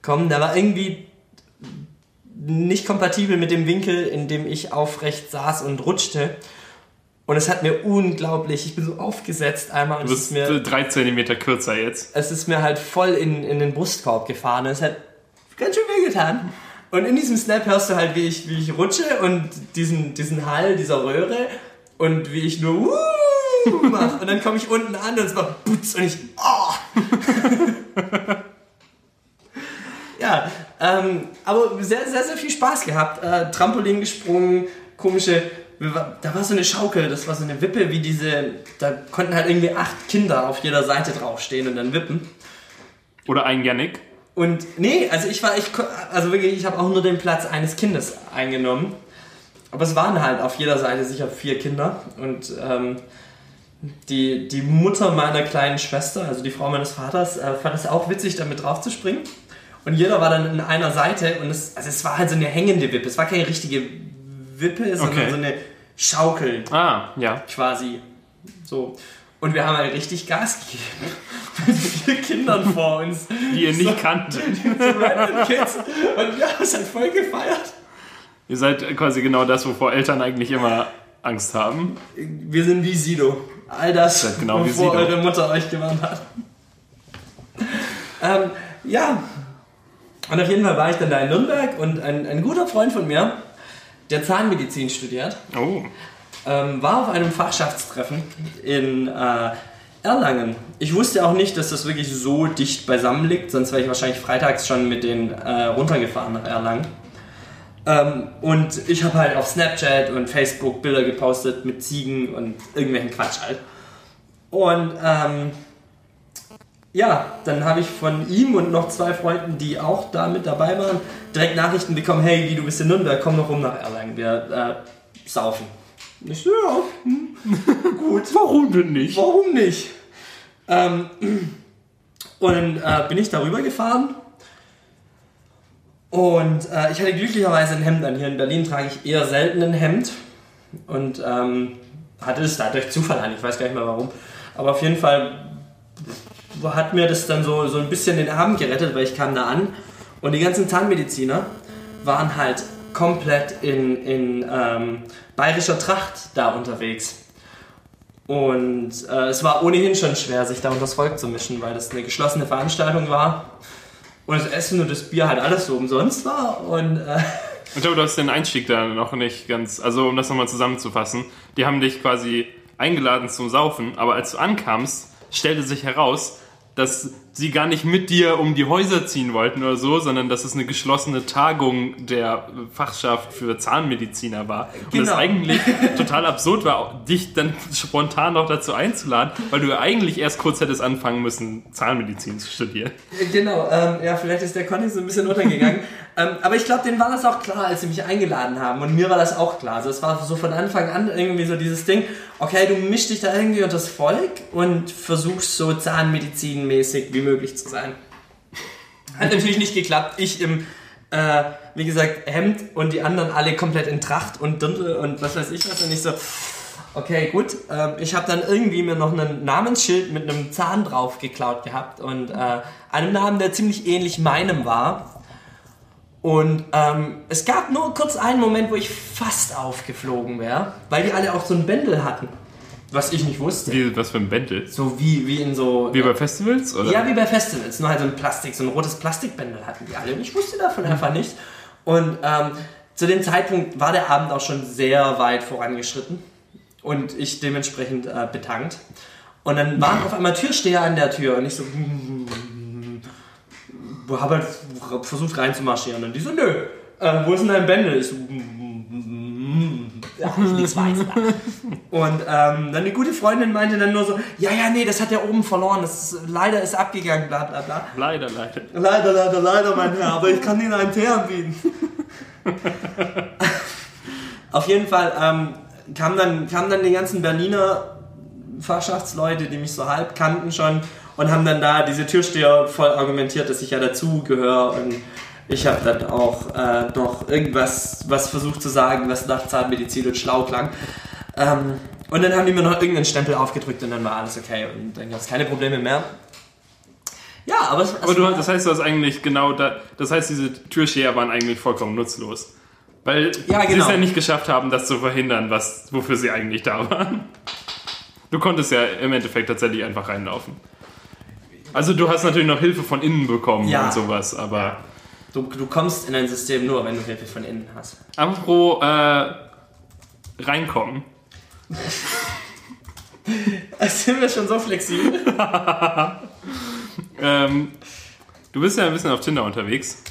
S2: kommen. Der war irgendwie nicht kompatibel mit dem Winkel, in dem ich aufrecht saß und rutschte. Und es hat mir unglaublich, ich bin so aufgesetzt einmal und
S3: Du
S2: es
S3: bist
S2: mir,
S3: drei Zentimeter kürzer jetzt.
S2: es ist mir halt voll in, in den Brustkorb gefahren. Es hat ganz schön weh getan. Und in diesem Snap hörst du halt, wie ich, wie ich rutsche und diesen, diesen Hall dieser Röhre und wie ich nur Wuh mach. Und dann komme ich unten an und es war Putz und ich oh. Ja, ähm, aber sehr, sehr, sehr viel Spaß gehabt. Äh, Trampolin gesprungen, komische, da war so eine Schaukel, das war so eine Wippe, wie diese, da konnten halt irgendwie acht Kinder auf jeder Seite draufstehen und dann wippen.
S3: Oder ein Yannick.
S2: Und nee, also ich war, ich, also wirklich, ich habe auch nur den Platz eines Kindes eingenommen. Aber es waren halt auf jeder Seite sicher vier Kinder. Und ähm, die, die Mutter meiner kleinen Schwester, also die Frau meines Vaters, äh, fand es auch witzig, damit drauf zu springen. Und jeder war dann in einer Seite und es, also es war halt so eine hängende Wippe. Es war keine richtige Wippe, sondern
S3: Okay.
S2: so eine Schaukel
S3: Ah, ja.
S2: quasi. So. Und wir haben halt richtig Gas gegeben. Mit vier Kindern vor uns.
S3: Die ihr nicht kanntet.
S2: So random Kids. Und wir haben es halt voll gefeiert.
S3: Ihr seid quasi genau das, wovor Eltern eigentlich immer Angst haben.
S2: Wir sind wie Sido. All das,
S3: Seid genau
S2: wovor eure Mutter euch gewarnt hat. ähm, ja. Und auf jeden Fall war ich dann da in Nürnberg und ein, ein guter Freund von mir, der Zahnmedizin studiert,
S3: Oh.
S2: ähm, war auf einem Fachschaftstreffen in äh, Erlangen. Ich wusste auch nicht, dass das wirklich so dicht beisammen liegt, sonst wäre ich wahrscheinlich freitags schon mit denen äh, runtergefahren nach Erlangen. Ähm, und ich habe halt auf Snapchat und Facebook Bilder gepostet mit Ziegen und irgendwelchen Quatsch halt. Und ähm, ja, dann habe ich von ihm und noch zwei Freunden, die auch da mit dabei waren, direkt Nachrichten bekommen, hey, wie du bist in Nürnberg, komm noch rum nach Erlangen, wir äh, saufen. Ich ja, hm, gut.
S3: Warum denn nicht?
S2: Warum nicht? Ähm, und dann äh, bin ich darüber gefahren. Und äh, ich hatte glücklicherweise ein Hemd an. Hier in Berlin trage ich eher selten ein Hemd. Und ähm, hatte es da durch Zufall an. Ich weiß gar nicht mehr warum. Aber auf jeden Fall hat mir das dann so, so ein bisschen den Abend gerettet, weil ich kam da an und die ganzen Zahnmediziner waren halt komplett in, in ähm, bayerischer Tracht da unterwegs. Und äh, es war ohnehin schon schwer, sich da unter das Volk zu mischen, weil das eine geschlossene Veranstaltung war. Und das Essen und das Bier halt alles so umsonst war. Und äh,
S3: Ich glaube, du hast den Einstieg da noch nicht ganz. Also, um das nochmal zusammenzufassen, die haben dich quasi eingeladen zum Saufen, aber als du ankamst, stellte sich heraus, dass sie gar nicht mit dir um die Häuser ziehen wollten oder so, sondern dass es eine geschlossene Tagung der Fachschaft für Zahnmediziner war. Und es
S2: Genau.
S3: eigentlich total absurd war, dich dann spontan noch dazu einzuladen, weil du ja eigentlich erst kurz hättest anfangen müssen, Zahnmedizin zu studieren.
S2: Genau, ähm, ja, vielleicht ist der Conny so ein bisschen untergegangen. ähm, aber ich glaube, denen war das auch klar, als sie mich eingeladen haben. Und mir war das auch klar. Also es war so von Anfang an irgendwie so dieses Ding, okay, du mischst dich da irgendwie unter das Volk und versuchst so zahnmedizinmäßig wie möglich zu sein. Hat natürlich nicht geklappt. Ich im, äh, wie gesagt, Hemd und die anderen alle komplett in Tracht und Dirndl und was weiß ich was. Und ich so, Okay, gut. Ähm, ich habe dann irgendwie mir noch ein Namensschild mit einem Zahn drauf geklaut gehabt und äh, einem Namen, der ziemlich ähnlich meinem war. Und ähm, es gab nur kurz einen Moment, wo ich fast aufgeflogen wäre, weil die alle auch so ein Bändel hatten. Was ich nicht wusste.
S3: Wie, was für ein Bändel?
S2: So wie, wie in so.
S3: Wie bei Festivals? Oder?
S2: Ja, wie bei Festivals, nur halt so ein Plastik, so ein rotes Plastikbändel hatten die alle und ich wusste davon einfach nichts. Und ähm, zu dem Zeitpunkt war der Abend auch schon sehr weit vorangeschritten und ich dementsprechend äh, betankt. Und dann waren auf einmal Türsteher an der Tür und ich so, habe halt versucht reinzumarschieren und die so, nö, äh, wo ist denn dein Bändel? Ich so, ja, ich nichts weiß. Und ähm, dann eine gute Freundin meinte dann nur so, ja, ja, nee, das hat er oben verloren, das ist, leider ist abgegangen, bla bla bla.
S3: Leider, leider.
S2: Leider, leider, leider, mein Herr, aber ich kann Ihnen einen Tee anbieten. Auf jeden Fall ähm, kamen dann, kamen dann die ganzen Berliner Fachschaftsleute, die mich so halb kannten schon und haben dann da diese Türsteher voll argumentiert, dass ich ja dazugehöre und ich habe dann auch äh, noch irgendwas was versucht zu sagen, was nach Zahnmedizin und schlau klang. Ähm, und dann haben die mir noch irgendeinen Stempel aufgedrückt und dann war alles okay und dann gab es keine Probleme mehr. Ja, aber es,
S3: Aber du, das heißt, du hast eigentlich genau da, das heißt, diese Türsteher waren eigentlich vollkommen nutzlos. Weil
S2: Ja,
S3: sie
S2: genau.
S3: es ja nicht geschafft haben, das zu verhindern, was, wofür sie eigentlich da waren. Du konntest ja im Endeffekt tatsächlich einfach reinlaufen. Also du hast natürlich noch Hilfe von innen bekommen
S2: Ja.
S3: und sowas, aber
S2: Du, du kommst in ein System nur, wenn du Hilfe von innen hast.
S3: apropos äh, reinkommen.
S2: Sind wir schon so flexibel?
S3: Ähm, du bist ja ein bisschen auf Tinder unterwegs.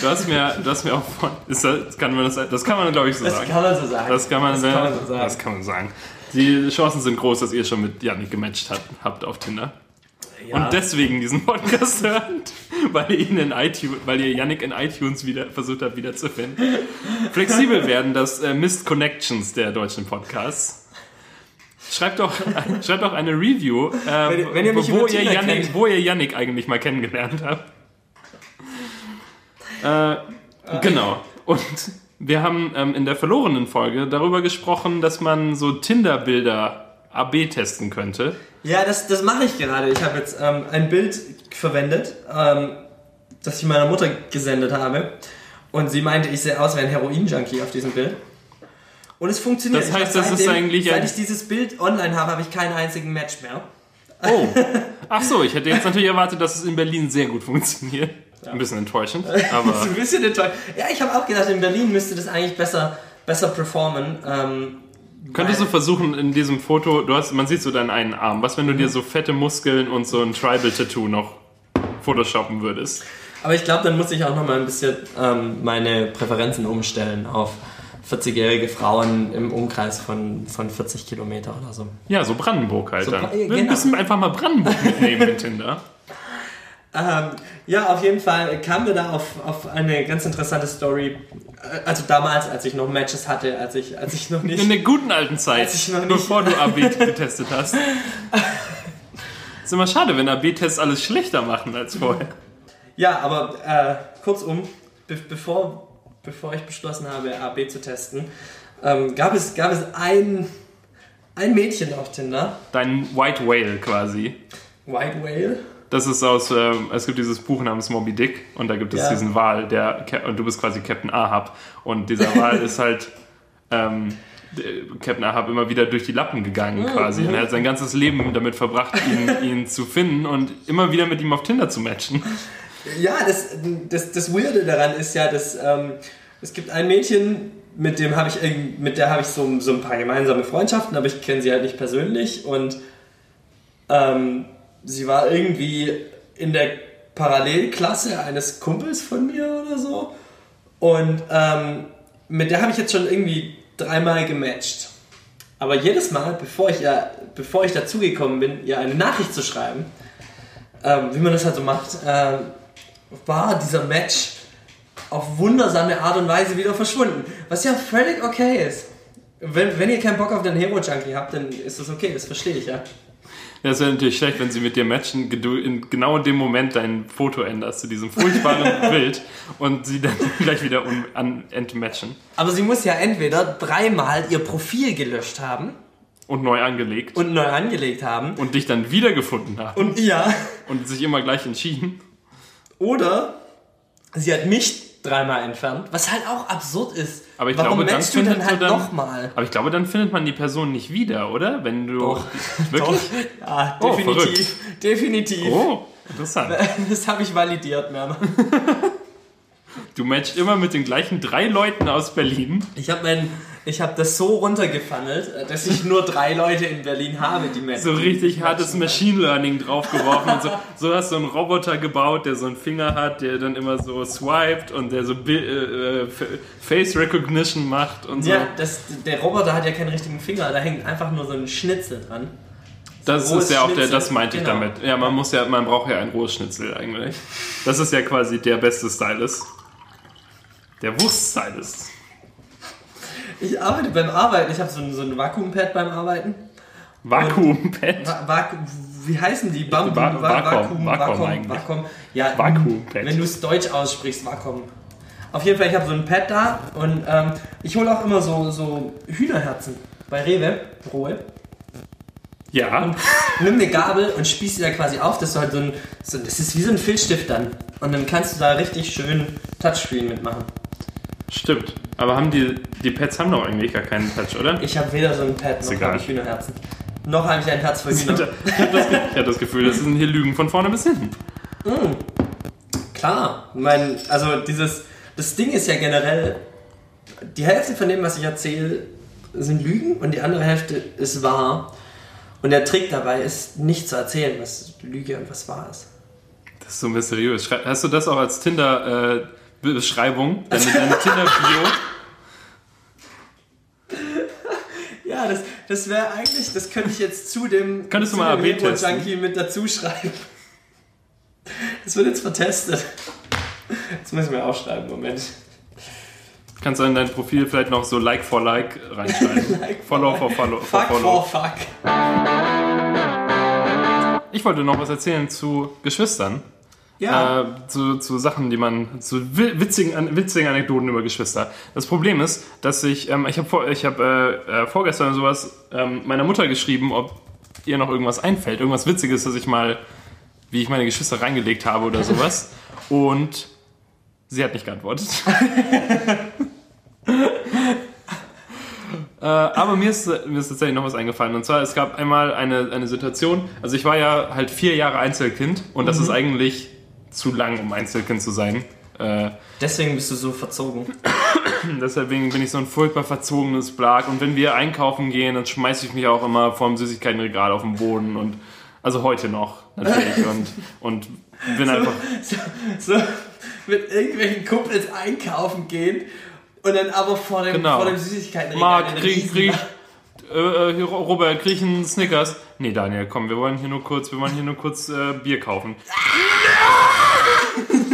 S3: Du hast mir, du hast mir auch von, ist das, kann man das, das kann man glaube ich so
S2: Das
S3: sagen.
S2: kann man so sagen.
S3: Das kann man,
S2: das kann man so sagen.
S3: Das kann man sagen. Die Chancen sind groß, dass ihr schon mit Yannick gematcht habt, habt auf Tinder.
S2: Ja.
S3: Und deswegen diesen Podcast hört, weil ihr ihn in iTunes, weil ihr Yannick in iTunes wieder versucht habt wiederzufinden. Flexibel werden, das äh, Mist Connections der deutschen Podcasts. Schreibt doch, schreibt doch eine Review, äh,
S2: Wenn wenn ihr
S3: wo, ihr Yannick, wo ihr Yannick eigentlich mal kennengelernt habt. Äh, genau. Und wir haben ähm, in der verlorenen Folge darüber gesprochen, dass man so Tinder-Bilder AB testen könnte.
S2: ja, das, das mache ich gerade. Ich habe jetzt ähm, ein Bild verwendet, ähm, das ich meiner Mutter gesendet habe. Und sie meinte, ich sehe aus wie ein Heroin-Junkie auf diesem Bild. Und es funktioniert.
S3: Das heißt, das ist eigentlich
S2: Seit ich dieses Bild online habe, habe ich keinen einzigen Match mehr.
S3: Oh. Ach so, ich hätte jetzt natürlich erwartet, dass es in Berlin sehr gut funktioniert. Ein bisschen enttäuschend, aber
S2: ein bisschen enttäuscht. Ja, ich habe auch gedacht, in Berlin müsste das eigentlich besser, besser performen. Ähm,
S3: könntest du versuchen in diesem Foto, du hast, man sieht so deinen einen Arm, was wenn du dir so fette Muskeln und so ein Tribal-Tattoo noch photoshoppen würdest?
S2: Aber ich glaube, dann muss ich auch noch mal ein bisschen ähm, meine Präferenzen umstellen auf 40-jährige Frauen im Umkreis von, von 40 Kilometer oder so.
S3: Ja, so Brandenburg halt
S2: So
S3: dann. Wir
S2: genau.
S3: müssen einfach mal Brandenburg mitnehmen in Tinder.
S2: Ähm, ja, auf jeden Fall kamen wir da auf, auf eine ganz interessante Story. Äh, Also damals, als ich noch Matches hatte, als ich, als ich noch nicht...
S3: In der guten alten Zeit,
S2: nicht-
S3: bevor du AB getestet hast. ist immer schade, wenn AB-Tests alles schlechter machen als vorher.
S2: Ja, aber äh, kurzum, be bevor, bevor ich beschlossen habe, AB zu testen, ähm, gab, es, gab es ein, ein Mädchen auf Tinder,
S3: Dein White Whale quasi.
S2: White Whale?
S3: Das ist aus, ähm, es gibt dieses Buch namens Moby Dick und da gibt es
S2: Ja.
S3: diesen Wal, der, und du bist quasi Captain Ahab und dieser Wal ist halt, ähm, Captain Ahab immer wieder durch die Lappen gegangen quasi und er hat sein ganzes Leben damit verbracht, ihn, ihn zu finden und immer wieder mit ihm auf Tinder zu matchen.
S2: Ja, das, das, das Weirde daran ist ja, dass ähm, es gibt ein Mädchen, mit dem habe ich mit der habe ich so, so ein paar gemeinsame Freundschaften, aber ich kenne sie halt nicht persönlich und ähm, sie war irgendwie in der Parallelklasse eines Kumpels von mir oder so und ähm, mit der habe ich jetzt schon irgendwie dreimal gematcht. Aber jedes Mal, bevor ich, ja, bevor ich dazugekommen bin, ihr eine Nachricht zu schreiben, ähm, wie man das halt so macht, ähm, war dieser Match auf wundersame Art und Weise wieder verschwunden. Was ja völlig okay ist. Wenn, wenn ihr keinen Bock auf den Hero-Junkie habt, dann ist das okay, das verstehe ich ja.
S3: Das wäre natürlich schlecht, wenn sie mit dir matchen, du in genau in dem Moment dein Foto änderst zu diesem furchtbaren Bild und sie dann gleich wieder un an entmatchen
S2: Aber sie muss ja entweder dreimal ihr Profil gelöscht haben
S3: und neu angelegt
S2: und neu angelegt haben.
S3: und dich dann wiedergefunden haben
S2: Und ja,
S3: und sich immer gleich entschieden.
S2: oder sie hat mich dreimal entfernt, was halt auch absurd ist.
S3: Aber ich
S2: Warum
S3: glaube, dann
S2: du dann
S3: findet
S2: halt
S3: dann,
S2: nochmal?
S3: Aber ich glaube, dann findet man die Person nicht wieder, oder? Wenn du
S2: Doch.
S3: wirklich.
S2: Ja,
S3: Oh,
S2: definitiv. definitiv.
S3: Oh, interessant.
S2: Das habe ich validiert, mehrmals.
S3: Du matchst immer mit den gleichen drei Leuten aus Berlin.
S2: Ich habe mein, ich habe das so runtergefunnelt, dass ich nur drei Leute in Berlin habe, die matchen.
S3: So richtig hartes Machine Learning draufgeworfen und so. So hast du einen Roboter gebaut, der so einen Finger hat, der dann immer so swiped und der so äh, äh, Fa- Face Recognition macht und so.
S2: Ja, das, der Roboter hat ja keinen richtigen Finger, da hängt einfach nur so ein Schnitzel dran.
S3: Das
S2: rohes
S3: ist ja auch der, das meinte ich
S2: Genau.
S3: damit. Ja, man muss ja, man braucht ja ein rohes Schnitzel eigentlich. Das ist ja quasi der beste Stylist. Der Wurst-Stylist.
S2: Ich arbeite beim Arbeiten, ich habe so ein, so ein Vakuumpad beim Arbeiten.
S3: Vakuumpad.
S2: Va Vaku wie heißen die? Bambu,
S3: Va-
S2: Va
S3: Vakuum,
S2: Vakuum,
S3: Vakuum
S2: Vakuum. Ja,
S3: Vakuumpad.
S2: Wenn du es deutsch aussprichst, Vakuum. Auf jeden Fall, ich habe so ein Pad da und ähm, ich hole auch immer so, so Hühnerherzen bei Rewe, rohe.
S3: Ja.
S2: Nimm eine Gabel und spieß sie da quasi auf. Das ist halt so ein, so, das ist wie so ein Filzstift dann. Und dann kannst du da richtig schön Touchscreen mitmachen.
S3: Stimmt. Aber haben die, die Pads haben doch eigentlich gar keinen Touch, oder?
S2: Ich habe weder so ein Pad noch habe ich Hühnerherzen. Noch habe ich ein Herz für
S3: Ich habe das, ich hab das Gefühl, das sind hier Lügen von vorne bis hinten.
S2: Klar, mein, also dieses, das Ding ist ja generell, die Hälfte von dem, was ich erzähle, sind Lügen und die andere Hälfte ist wahr. Und der Trick dabei ist, nicht zu erzählen, was Lüge und was wahr ist.
S3: Das ist so mysteriös. Hast du das auch als Tinder-Beschreibung? deine deine Tinder-Bio?
S2: Ja, das, das wäre eigentlich, das könnte ich jetzt zu dem,
S3: Könntest du
S2: zu
S3: mal
S2: dem? Junkie mit dazu schreiben. Das wird jetzt vertestet. Das müssen wir aufschreiben, Moment.
S3: Kannst du in dein Profil vielleicht noch so Like for Like reinschreiben.
S2: Like
S3: follow for follow. For
S2: Fuck
S3: follow.
S2: for fuck.
S3: Ich wollte noch was erzählen zu Geschwistern.
S2: Ja.
S3: Äh, zu, zu Sachen, die man, zu wi- witzigen, witzigen Anekdoten über Geschwister. Das Problem ist, dass ich, ähm, ich habe vor, ich hab, äh, äh, vorgestern sowas ähm, meiner Mutter geschrieben, ob ihr noch irgendwas einfällt, irgendwas Witziges, dass ich mal, wie ich meine Geschwister reingelegt habe oder sowas. Und sie hat nicht geantwortet. Äh, aber mir ist, mir ist tatsächlich noch was eingefallen. Und zwar, es gab einmal eine, eine Situation, also ich war ja halt vier Jahre Einzelkind und das ist eigentlich zu lang, um Einzelkind zu sein. Äh,
S2: Deswegen bist du so verzogen.
S3: deswegen bin ich so ein furchtbar verzogenes Blag. Und wenn wir einkaufen gehen, dann schmeiße ich mich auch immer vorm Süßigkeitenregal auf den Boden. Und also heute noch natürlich. Und, und bin einfach.
S2: so, so mit irgendwelchen Kumpels einkaufen gehen und dann aber vor dem,
S3: Genau.
S2: vor dem Süßigkeitenregal
S3: Marc, krieg, krieg, äh, Robert, krieg ich einen Snickers? Nee, Daniel, komm, wir wollen hier nur kurz, wir wollen hier nur kurz äh, Bier kaufen.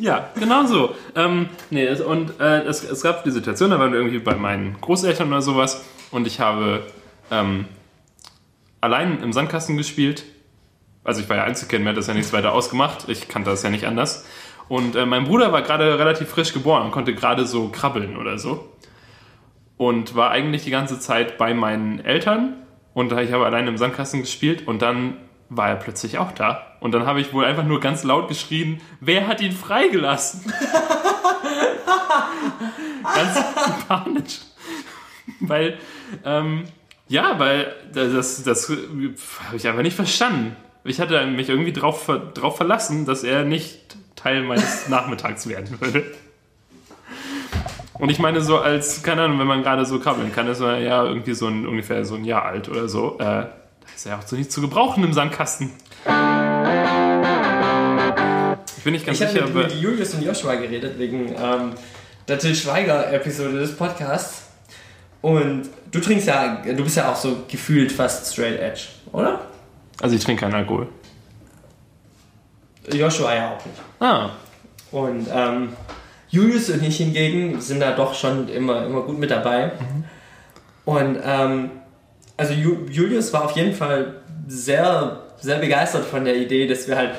S3: Ja, genau so. Ähm, nee, und äh, es, es gab die Situation, da waren wir irgendwie bei meinen Großeltern oder sowas und ich habe ähm, allein im Sandkasten gespielt. Also ich war ja Einzelkind, mir hat das ja nichts weiter ausgemacht. Ich kannte das ja nicht anders. Und äh, mein Bruder war gerade relativ frisch geboren und konnte gerade so krabbeln oder so. Und war eigentlich die ganze Zeit bei meinen Eltern. Und ich habe alleine im Sandkasten gespielt und dann war er plötzlich auch da. Und dann habe ich wohl einfach nur ganz laut geschrien, wer hat ihn freigelassen? ganz panisch. Weil, ähm, ja, weil das, das habe ich einfach nicht verstanden. Ich hatte mich irgendwie drauf, drauf verlassen, dass er nicht Teil meines Nachmittags werden würde. Und ich meine, so als, keine Ahnung, wenn man gerade so krabbeln kann, ist man ja irgendwie so ein, ungefähr so ein Jahr alt oder so. Äh, ist er auch so nicht zu gebrauchen im Sandkasten. Ich bin nicht ganz
S2: Ich habe
S3: sicher,
S2: mit,
S3: aber.
S2: mit Julius und Joshua geredet wegen ähm, der Till Schweiger-Episode des Podcasts. Und du trinkst ja, du bist ja auch so gefühlt fast straight edge, oder?
S3: Also ich trinke keinen Alkohol.
S2: Joshua ja auch nicht.
S3: Ah,
S2: Und ähm, Julius und ich hingegen sind da doch schon immer, immer gut mit dabei. Und ähm, also Ju Julius war auf jeden Fall sehr, sehr begeistert von der Idee, dass wir halt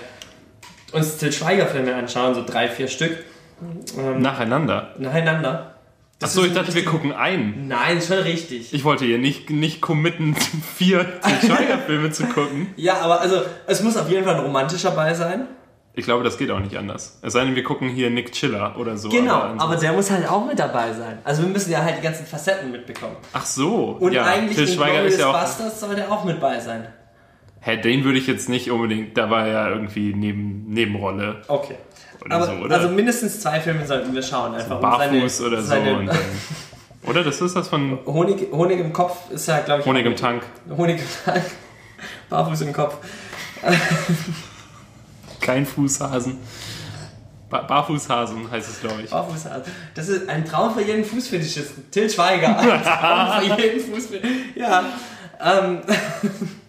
S2: uns Til Schweiger-Filme anschauen, so drei, vier Stück ähm,
S3: nacheinander.
S2: nacheinander. Das
S3: Achso, ich dachte, wir gucken einen.
S2: Nein, schon richtig.
S3: Ich wollte hier nicht, nicht committen, vier Til Schweiger-Filme zu gucken.
S2: Ja, aber also es muss auf jeden Fall ein romantischer bei sein.
S3: Ich glaube, das geht auch nicht anders. Es sei denn, wir gucken hier Nick Chiller oder so.
S2: Genau,
S3: ansonsten-
S2: aber der muss halt auch mit dabei sein. Also wir müssen ja halt die ganzen Facetten mitbekommen.
S3: Ach so.
S2: Und
S3: ja,
S2: eigentlich
S3: Til
S2: in
S3: Schweiger ist ja auch.
S2: Bastards soll der auch mit bei sein.
S3: Hä, den würde ich jetzt nicht unbedingt. Da war ja irgendwie neben, Nebenrolle
S2: Okay.
S3: oder
S2: Aber,
S3: so, oder?
S2: Also mindestens zwei Filme sollten wir schauen, einfach um
S3: Barfuß
S2: seine,
S3: oder so.
S2: seine
S3: Und dann, oder? Das ist das von
S2: Honig, Honig im Kopf ist ja, glaube ich.
S3: Honig im Tank.
S2: Honig im Tank. Barfuß im Kopf.
S3: Kein Fußhasen. Ba Barfußhasen heißt es, glaube ich.
S2: Barfuß. Das ist ein Traum für jeden Fußfetischisten. Till Schweiger. Ein Traum für jeden Fußfetischisten. Ja. Ähm,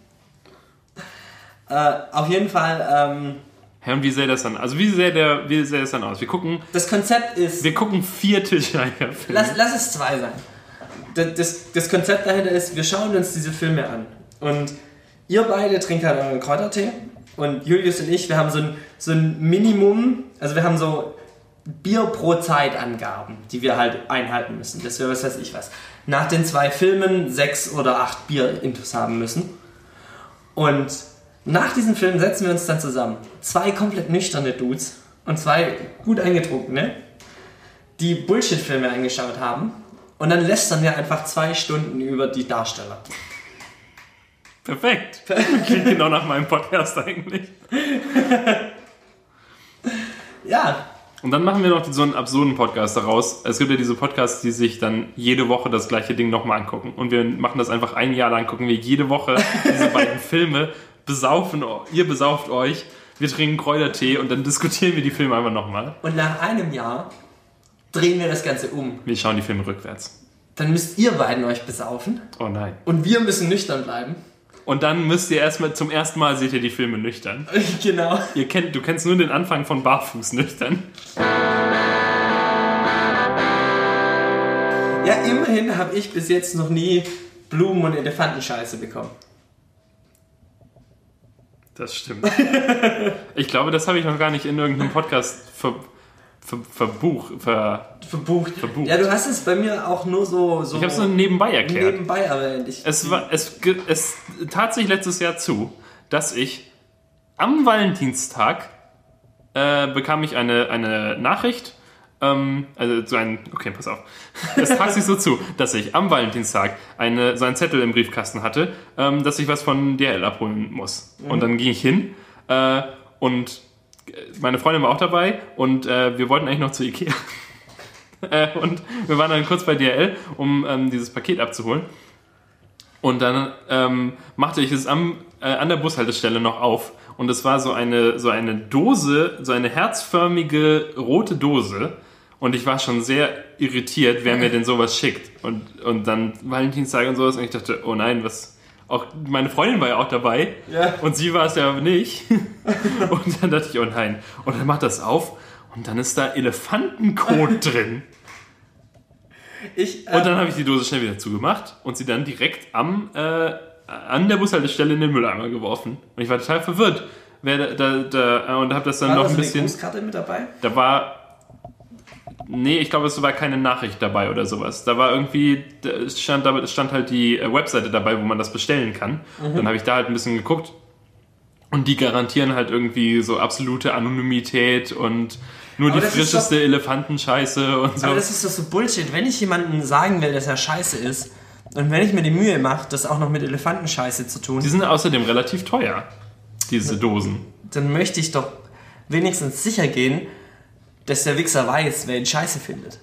S2: äh, auf jeden Fall, ähm,
S3: Hä, und wie sähe das dann? Also wie sähe der, wie sähe das dann aus? Wir gucken,
S2: das Konzept ist.
S3: wir gucken vier Filme.
S2: Lass, lass es zwei sein. Das, das, das Konzept dahinter ist, wir schauen uns diese Filme an. Und ihr beide trinkt halt euren Kräutertee. Und Julius und ich, wir haben so ein, so ein Minimum, also wir haben so Bier pro Zeitangaben, die wir halt einhalten müssen. Das wäre was weiß ich was. Nach den zwei Filmen sechs oder acht Bier-Intus haben müssen. Und nach diesen Filmen setzen wir uns dann zusammen. Zwei komplett nüchterne Dudes und zwei gut eingetrunkene, die Bullshit-Filme angeschaut haben. Und dann lästern wir einfach zwei Stunden über die Darsteller.
S3: Perfekt. Klingt genau nach meinem Podcast eigentlich.
S2: Ja,
S3: Und dann machen wir noch so einen absurden Podcast daraus. Es gibt ja diese Podcasts, die sich dann jede Woche das gleiche Ding nochmal angucken. Und wir machen das einfach ein Jahr lang, gucken wir jede Woche diese beiden Filme, besaufen, ihr besauft euch, wir trinken Kräutertee und dann diskutieren wir die Filme einfach nochmal.
S2: und nach einem Jahr drehen wir das Ganze um.
S3: Wir schauen die Filme rückwärts.
S2: Dann müsst ihr beiden euch besaufen
S3: Oh nein.
S2: und wir müssen nüchtern bleiben.
S3: Und dann müsst ihr erstmal, zum ersten Mal seht ihr die Filme nüchtern.
S2: genau.
S3: Ihr kennt, du kennst nur den Anfang von Barfuß nüchtern.
S2: Ja, immerhin habe ich bis jetzt noch nie Blumen- und Elefantenscheiße bekommen.
S3: Das stimmt. Ich glaube, das habe ich noch gar nicht in irgendeinem Podcast ver, ver, verbuch, ver,
S2: Verbucht.
S3: Verbucht.
S2: Ja, du hast es bei mir auch nur so, so
S3: Ich habe es nur nebenbei erklärt.
S2: nebenbei erwähnt. Ich,
S3: Es war, es, es tat sich letztes Jahr zu, dass ich am Valentinstag äh, bekam ich eine, eine Nachricht, ähm, also so ein, okay, pass auf. Es tat sich so zu, dass ich am Valentinstag eine, so einen Zettel im Briefkasten hatte, ähm, dass ich was von DL abholen muss. Und dann ging ich hin äh, und meine Freundin war auch dabei und äh, wir wollten eigentlich noch zu Ikea. äh, und wir waren dann kurz bei DL, um ähm, dieses Paket abzuholen. Und dann ähm, machte ich es am, äh, an der Bushaltestelle noch auf. Und es war so eine, so eine Dose, so eine herzförmige rote Dose. Und ich war schon sehr irritiert, wer mir denn sowas schickt. Und, und dann Valentinstag und sowas. Und ich dachte, oh nein, was. Auch meine Freundin war ja auch dabei.
S2: Ja.
S3: Und sie war es ja nicht. und dann dachte ich, oh nein. Und dann macht das auf. Und dann ist da Elefantenkot drin.
S2: ich, äh,
S3: Und dann habe ich die Dose schnell wieder zugemacht und sie dann direkt am, äh, an der Bushaltestelle in den Mülleimer geworfen. Und ich war total verwirrt. Wer da, da, da, und habe das dann
S2: war
S3: noch ein
S2: so eine
S3: bisschen.
S2: Grußkarte mit dabei?
S3: Da war Nee, ich glaube, es war keine Nachricht dabei oder sowas. Da war irgendwie, es stand, stand halt die äh, Webseite dabei, wo man das bestellen kann.
S2: Mhm.
S3: Dann habe ich da halt ein bisschen geguckt. Und die garantieren halt irgendwie so absolute Anonymität und nur
S2: Aber
S3: die frischeste Elefantenscheiße und so.
S2: Aber das ist doch so Bullshit. Wenn ich jemandem sagen will, dass er scheiße ist, und wenn ich mir die Mühe mache, das auch noch mit Elefantenscheiße zu tun,
S3: Die sind außerdem relativ teuer, diese Dosen.
S2: dann möchte ich doch wenigstens sicher gehen, dass der Wichser weiß, wer ihn scheiße findet.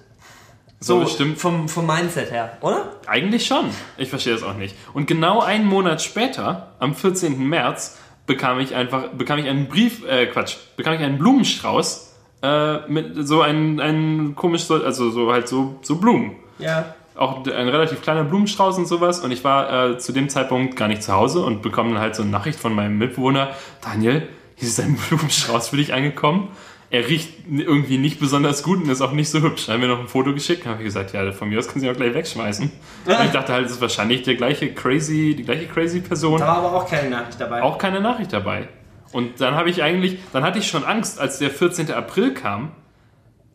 S3: So, stimmt.
S2: Vom, vom Mindset her, oder?
S3: Eigentlich schon. Ich verstehe das auch nicht. Und genau einen Monat später, am 14. März, bekam ich einfach, bekam ich einen Brief, äh, Quatsch, bekam ich einen Blumenstrauß äh, mit so einen, einen komisch, so- also so halt so, so Blumen.
S2: Ja.
S3: Auch ein relativ kleiner Blumenstrauß und sowas. Und ich war äh, zu dem Zeitpunkt gar nicht zu Hause und bekomme dann halt so eine Nachricht von meinem Mitbewohner, Daniel, hier ist ein Blumenstrauß für dich angekommen. Er riecht irgendwie nicht besonders gut und ist auch nicht so hübsch. Dann haben wir noch ein Foto geschickt und habe ich gesagt, ja, von mir aus können Sie auch gleich wegschmeißen. Und ich dachte halt, es ist wahrscheinlich der gleiche crazy, die gleiche crazy Person.
S2: Da war aber auch keine Nachricht dabei.
S3: Auch keine Nachricht dabei. Und dann habe ich eigentlich, dann hatte ich schon Angst, als der 14. April kam,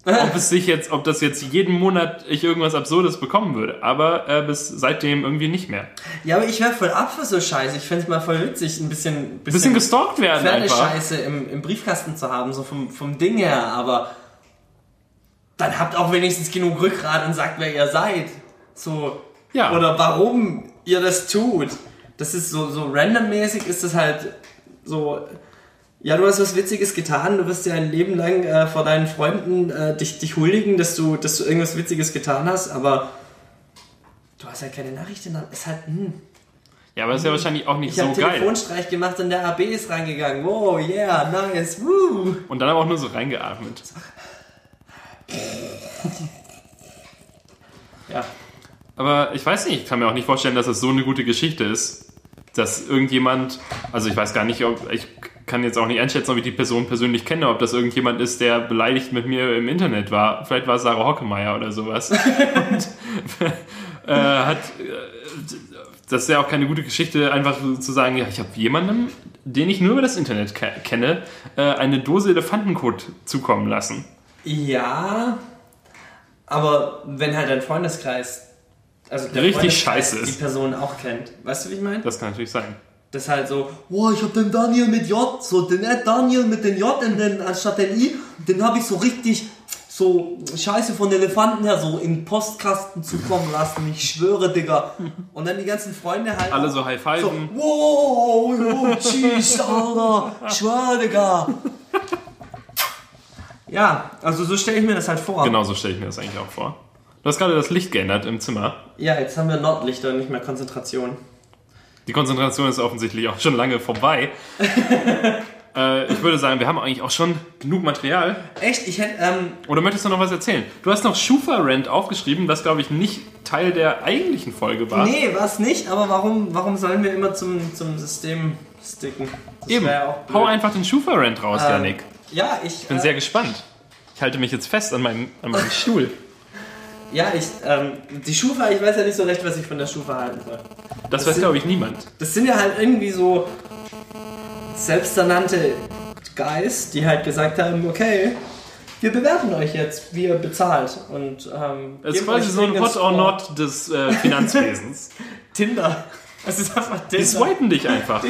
S3: ob es sich jetzt, ob das jetzt jeden Monat ich irgendwas Absurdes bekommen würde. Aber äh, bis seitdem irgendwie nicht mehr.
S2: Ja, aber ich wäre voll ab für so Scheiße. Ich fände es mal voll witzig, ein bisschen,
S3: Ein bisschen gestalkt werden einfach.
S2: Pferdescheiße im, im Briefkasten zu haben, so vom, vom Ding her, aber dann habt auch wenigstens genug Rückgrat und sagt, wer ihr seid. So.
S3: Ja.
S2: Oder warum ihr das tut. Das ist so, so randommäßig ist das halt so. Ja, du hast was Witziges getan, du wirst ja ein Leben lang äh, vor deinen Freunden äh, dich, dich huldigen, dass du, dass du irgendwas Witziges getan hast, aber du hast halt keine Nachrichten. dann Ist halt, hm.
S3: Ja, aber ist ja wahrscheinlich auch nicht
S2: Ich
S3: so
S2: habe
S3: geil.
S2: Telefonstreich gemacht und der AB ist reingegangen. Wow, yeah, nice, woo.
S3: Und dann aber auch nur so reingeatmet.
S2: Ja.
S3: Aber ich weiß nicht, ich kann mir auch nicht vorstellen, dass es so eine gute Geschichte ist, dass irgendjemand, also ich weiß gar nicht, ob ich kann jetzt auch nicht einschätzen, ob ich die Person persönlich kenne, ob das irgendjemand ist, der beleidigt mit mir im Internet war. Vielleicht war es Sarah Hockemeyer oder sowas. Und äh, hat, äh, das ist ja auch keine gute Geschichte, einfach zu sagen, ja, ich habe jemandem, den ich nur über das Internet ke kenne, äh, eine Dose Elefantenkot zukommen lassen.
S2: Ja, aber wenn halt dein Freundeskreis, also der
S3: Richtig
S2: Freundeskreis
S3: scheiße ist.
S2: die Person auch kennt. Weißt du, wie ich meine?
S3: Das kann natürlich sein.
S2: Das ist halt so, wow, ich hab den Daniel mit J, so den Ed Daniel mit den J in den, anstatt den I, den habe ich so richtig so Scheiße von Elefanten her so in den Postkasten zukommen lassen. Ich schwöre, Digga. Und dann die ganzen Freunde halt.
S3: Alle so high
S2: so,
S3: fiven.
S2: wow, oh, tschüss, Alter, ich schwöre, Digga. Ja, also so stelle ich mir das halt vor.
S3: Genau so stelle ich mir das eigentlich auch vor. Du hast gerade das Licht geändert im Zimmer.
S2: Ja, jetzt haben wir Nordlichter und nicht mehr Konzentration.
S3: Die Konzentration ist offensichtlich auch schon lange vorbei. äh, ich würde sagen, wir haben eigentlich auch schon genug Material.
S2: Echt? Ich hätte, ähm,
S3: Oder möchtest du noch was erzählen? Du hast noch Schufa-Rent aufgeschrieben, das glaube ich nicht Teil der eigentlichen Folge war.
S2: nee, war es nicht, aber warum, warum sollen wir immer zum, zum System sticken? Das
S3: Eben.
S2: ja.
S3: Hau einfach den Schufa-Rent raus,
S2: Ähm,
S3: Janik.
S2: Ja, ich
S3: Bin
S2: äh,
S3: sehr gespannt. Ich halte mich jetzt fest an meinem, an meinem Stuhl.
S2: Ja, ich, ähm, die Schufa, ich weiß ja nicht so recht, was ich von der Schufa halten soll.
S3: Das weiß,
S2: sind-
S3: glaube ich, niemand.
S2: Das sind ja halt irgendwie so selbsternannte Guys, die halt gesagt haben, okay, wir bewerten euch jetzt, wie ihr bezahlt. Und ähm,
S3: Es ist quasi so ein Hot or. Not des äh, Finanzwesens.
S2: Tinder. Es ist einfach
S3: Die
S2: Tinder.
S3: swipen dich einfach.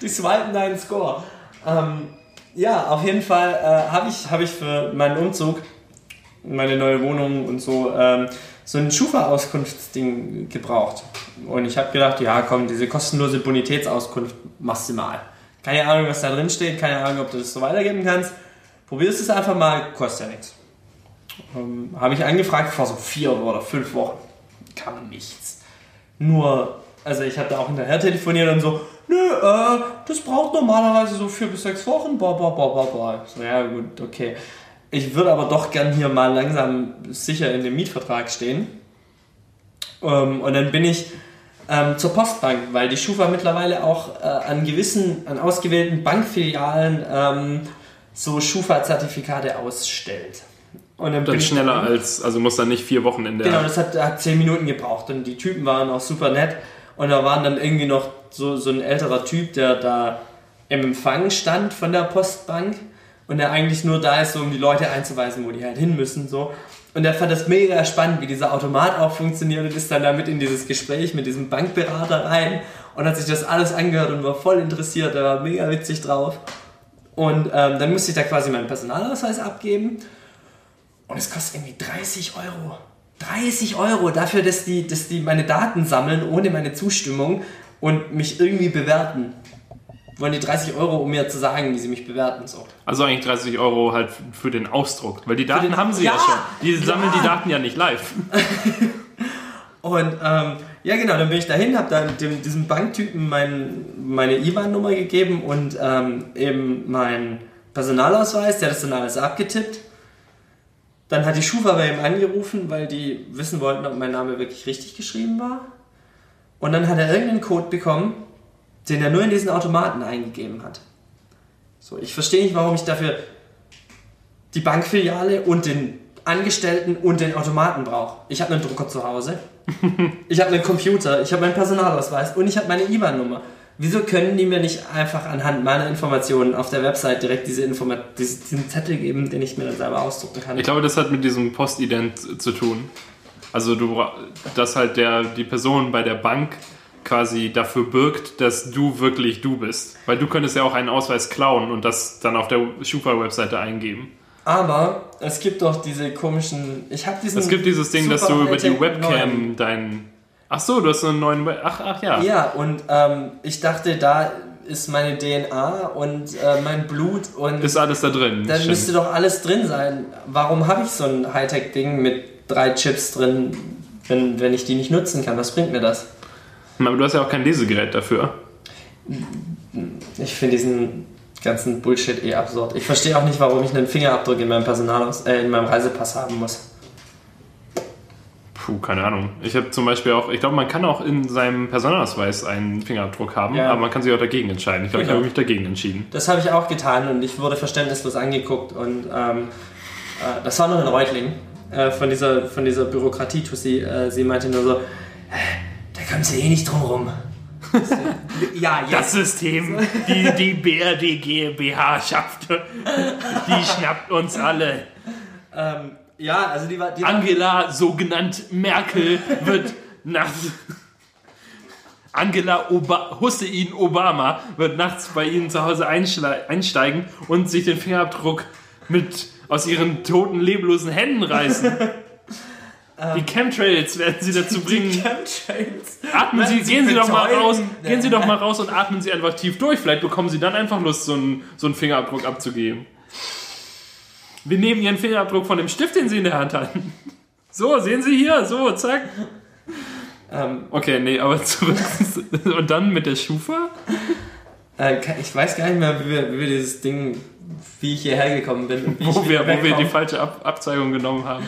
S2: Die swipen deinen Score. Ähm, ja, auf jeden Fall äh, habe ich, hab ich für meinen Umzug, meine neue Wohnung und so, ähm, so ein Schufa-Auskunftsding gebraucht. Und ich habe gedacht, ja komm, diese kostenlose Bonitätsauskunft machst du mal. Keine Ahnung, was da drin steht, keine Ahnung, ob du das so weitergeben kannst. Probierst es einfach mal, kostet ja nichts. Ähm, habe ich angefragt vor so vier oder fünf Wochen. Kam nichts. Nur, also ich hatte auch hinterher telefoniert und so, nö, äh, das braucht normalerweise so vier bis sechs Wochen, bla bla bla bla bla. So, ja gut, okay. Ich würde aber doch gern hier mal langsam sicher in dem Mietvertrag stehen. Ähm, und dann bin ich ähm, zur Postbank, weil die Schufa mittlerweile auch äh, an gewissen, an ausgewählten Bankfilialen ähm, so Schufa-Zertifikate ausstellt. Und dann bin
S3: Dann schneller
S2: dahin.
S3: als, also muss dann nicht vier Wochen in der.
S2: Genau, das hat, hat zehn Minuten gebraucht und die Typen waren auch super nett. Und da waren dann irgendwie noch so, so ein älterer Typ, der da im Empfang stand von der Postbank und der eigentlich nur da ist, so um die Leute einzuweisen, wo die halt hin müssen. So. Und er fand das mega spannend, wie dieser Automat auch funktioniert und ist dann damit in dieses Gespräch mit diesem Bankberater rein und hat sich das alles angehört und war voll interessiert, er war mega witzig drauf. Und ähm, dann musste ich da quasi meinen Personalausweis abgeben und es kostet irgendwie 30 Euro. 30 Euro dafür, dass die, dass die meine Daten sammeln ohne meine Zustimmung und mich irgendwie bewerten. Wollen die 30 Euro, um mir zu sagen, wie sie mich bewerten. So.
S3: Also eigentlich 30 Euro halt für den Ausdruck, weil die Daten
S2: den-
S3: haben sie ja,
S2: Ja,
S3: schon. Die sammeln
S2: ja.
S3: die Daten ja nicht live.
S2: Und ähm, ja, genau, dann bin ich dahin, habe dann dem, diesem Banktypen mein, meine IBAN-Nummer gegeben und ähm, eben meinen Personalausweis, der hat das dann alles abgetippt. Dann hat die Schufa bei ihm angerufen, weil die wissen wollten, ob mein Name wirklich richtig geschrieben war. Und dann hat er irgendeinen Code bekommen, den er nur in diesen Automaten eingegeben hat. So, ich verstehe nicht, warum ich dafür die Bankfiliale und den Angestellten und den Automaten brauche. Ich habe einen Drucker zu Hause. Ich habe einen Computer, ich habe meinen Personalausweis und ich habe meine IBAN-Nummer. Wieso können die mir nicht einfach anhand meiner Informationen auf der Website direkt diese Informa diesen Zettel geben, den ich mir dann selber ausdrucken kann?
S3: Ich glaube, das hat mit diesem Postident zu tun. Also du, dass halt der, die Person bei der Bank quasi dafür birgt, dass du wirklich du bist. Weil du könntest ja auch einen Ausweis klauen und das dann auf der Schufa-Webseite eingeben.
S2: Aber es gibt doch diese komischen. Ich habe diesen.
S3: Es gibt dieses Ding, dass du über die Webcam
S2: neuen-
S3: dein... Ach so, du hast so einen neuen... Web ach, ach ja.
S2: Ja, und ähm, ich dachte, da ist meine DNA und äh, mein Blut und
S3: Ist alles da drin.
S2: dann
S3: stimmt.
S2: müsste doch alles drin sein. Warum habe ich so ein Hightech-Ding mit drei Chips drin, wenn, wenn ich die nicht nutzen kann? Was bringt mir das?
S3: Aber du hast ja auch kein Lesegerät dafür.
S2: Ich finde diesen ganzen Bullshit eh absurd. Ich verstehe auch nicht, warum ich einen Fingerabdruck in meinem Personalaus äh, in meinem Reisepass haben muss.
S3: Puh, keine Ahnung. Ich habe zum Beispiel auch, ich glaube, man kann auch in seinem Personalausweis einen Fingerabdruck haben,
S2: Ja.
S3: aber man kann sich auch dagegen entscheiden. Ich glaube, ich
S2: Genau.
S3: habe mich dagegen entschieden.
S2: Das habe ich auch getan und ich wurde verständnislos angeguckt und ähm, äh, das war noch in Reutlingen äh, von dieser, von dieser Bürokratie-Tussi. Äh, sie meinte nur so, "Äh, da kommen sie eh nicht drum rum. ja,
S3: Das System, die, die BRD GmbH schafft, die schnappt uns alle.
S2: Ähm, ja, also die war... Die war
S3: Angela, so genannt Merkel, wird nach... Angela Oba Hussein Obama wird nachts bei Ihnen zu Hause einsteigen und sich den Fingerabdruck mit aus Ihren toten, leblosen Händen reißen. Die Chemtrails werden Sie dazu bringen.
S2: Chemtrails.
S3: Atmen Sie,
S2: Sie
S3: gehen Sie doch mal raus, gehen Sie doch mal raus und atmen Sie einfach tief durch. Vielleicht bekommen Sie dann einfach Lust, so einen, so einen Fingerabdruck abzugeben. Wir nehmen Ihren Fingerabdruck von dem Stift, den Sie in der Hand hatten. So, sehen Sie hier, so, zack.
S2: Ähm,
S3: Okay, nee, aber zurück. Und dann mit der Schufa?
S2: äh, ich weiß gar nicht mehr, wie wir, wie wir dieses Ding, wie ich hierher gekommen bin.
S3: Wo wir, wo wir die falsche Ab Abzweigung genommen haben.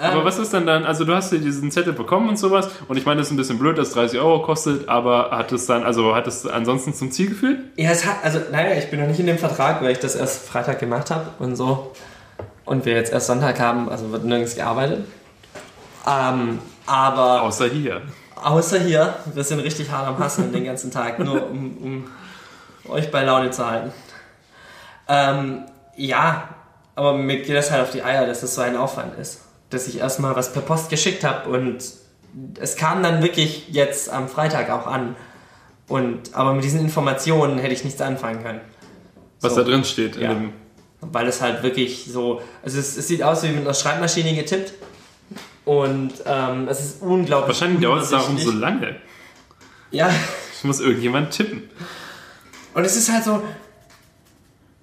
S2: Ähm,
S3: Aber was ist denn dann, also du hast dir diesen Zettel bekommen und sowas und ich meine, das ist ein bisschen blöd, dass es 30 Euro kostet, aber hat es dann, also hat es ansonsten zum Ziel geführt?
S2: Ja, es hat, also, naja, ich bin noch nicht in dem Vertrag, weil ich das erst Freitag gemacht habe und so. Und wir jetzt erst Sonntag haben, also wird nirgends gearbeitet. Ähm, aber
S3: Außer hier.
S2: außer hier, wir sind richtig hart am Hasseln den ganzen Tag, nur um, um euch bei Laune zu halten. Ähm, ja, aber mir geht das halt auf die Eier, dass das so ein Aufwand ist. Dass ich erstmal was per Post geschickt habe und es kam dann wirklich jetzt am Freitag auch an. Und, aber mit diesen Informationen hätte ich nichts anfangen können.
S3: Was
S2: So.
S3: da drin steht.
S2: Ja. Weil es halt wirklich so, also es, es sieht aus wie mit einer Schreibmaschine getippt. Und ähm, es ist unglaublich.
S3: wahrscheinlich dauert es darum so lange.
S2: Ja,
S3: Ich muss irgendjemand tippen.
S2: und es ist halt so,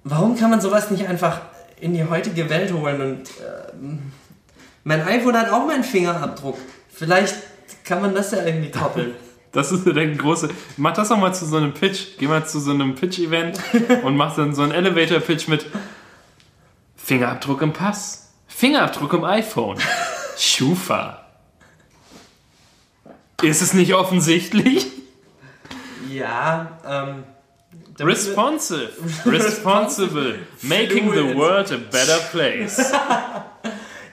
S2: warum kann man sowas nicht einfach in die heutige Welt holen? Und ähm, mein iPhone hat auch meinen Fingerabdruck. Vielleicht kann man das ja irgendwie koppeln.
S3: Das ist der große. Mach das doch mal zu so einem Pitch. Geh mal zu so einem Pitch-Event und mach dann so einen Elevator-Pitch mit Fingerabdruck im Pass, Fingerabdruck im iPhone, Schufa. Ist es nicht offensichtlich?
S2: ja, ähm.
S3: Responsive, responsible, making the world a better place.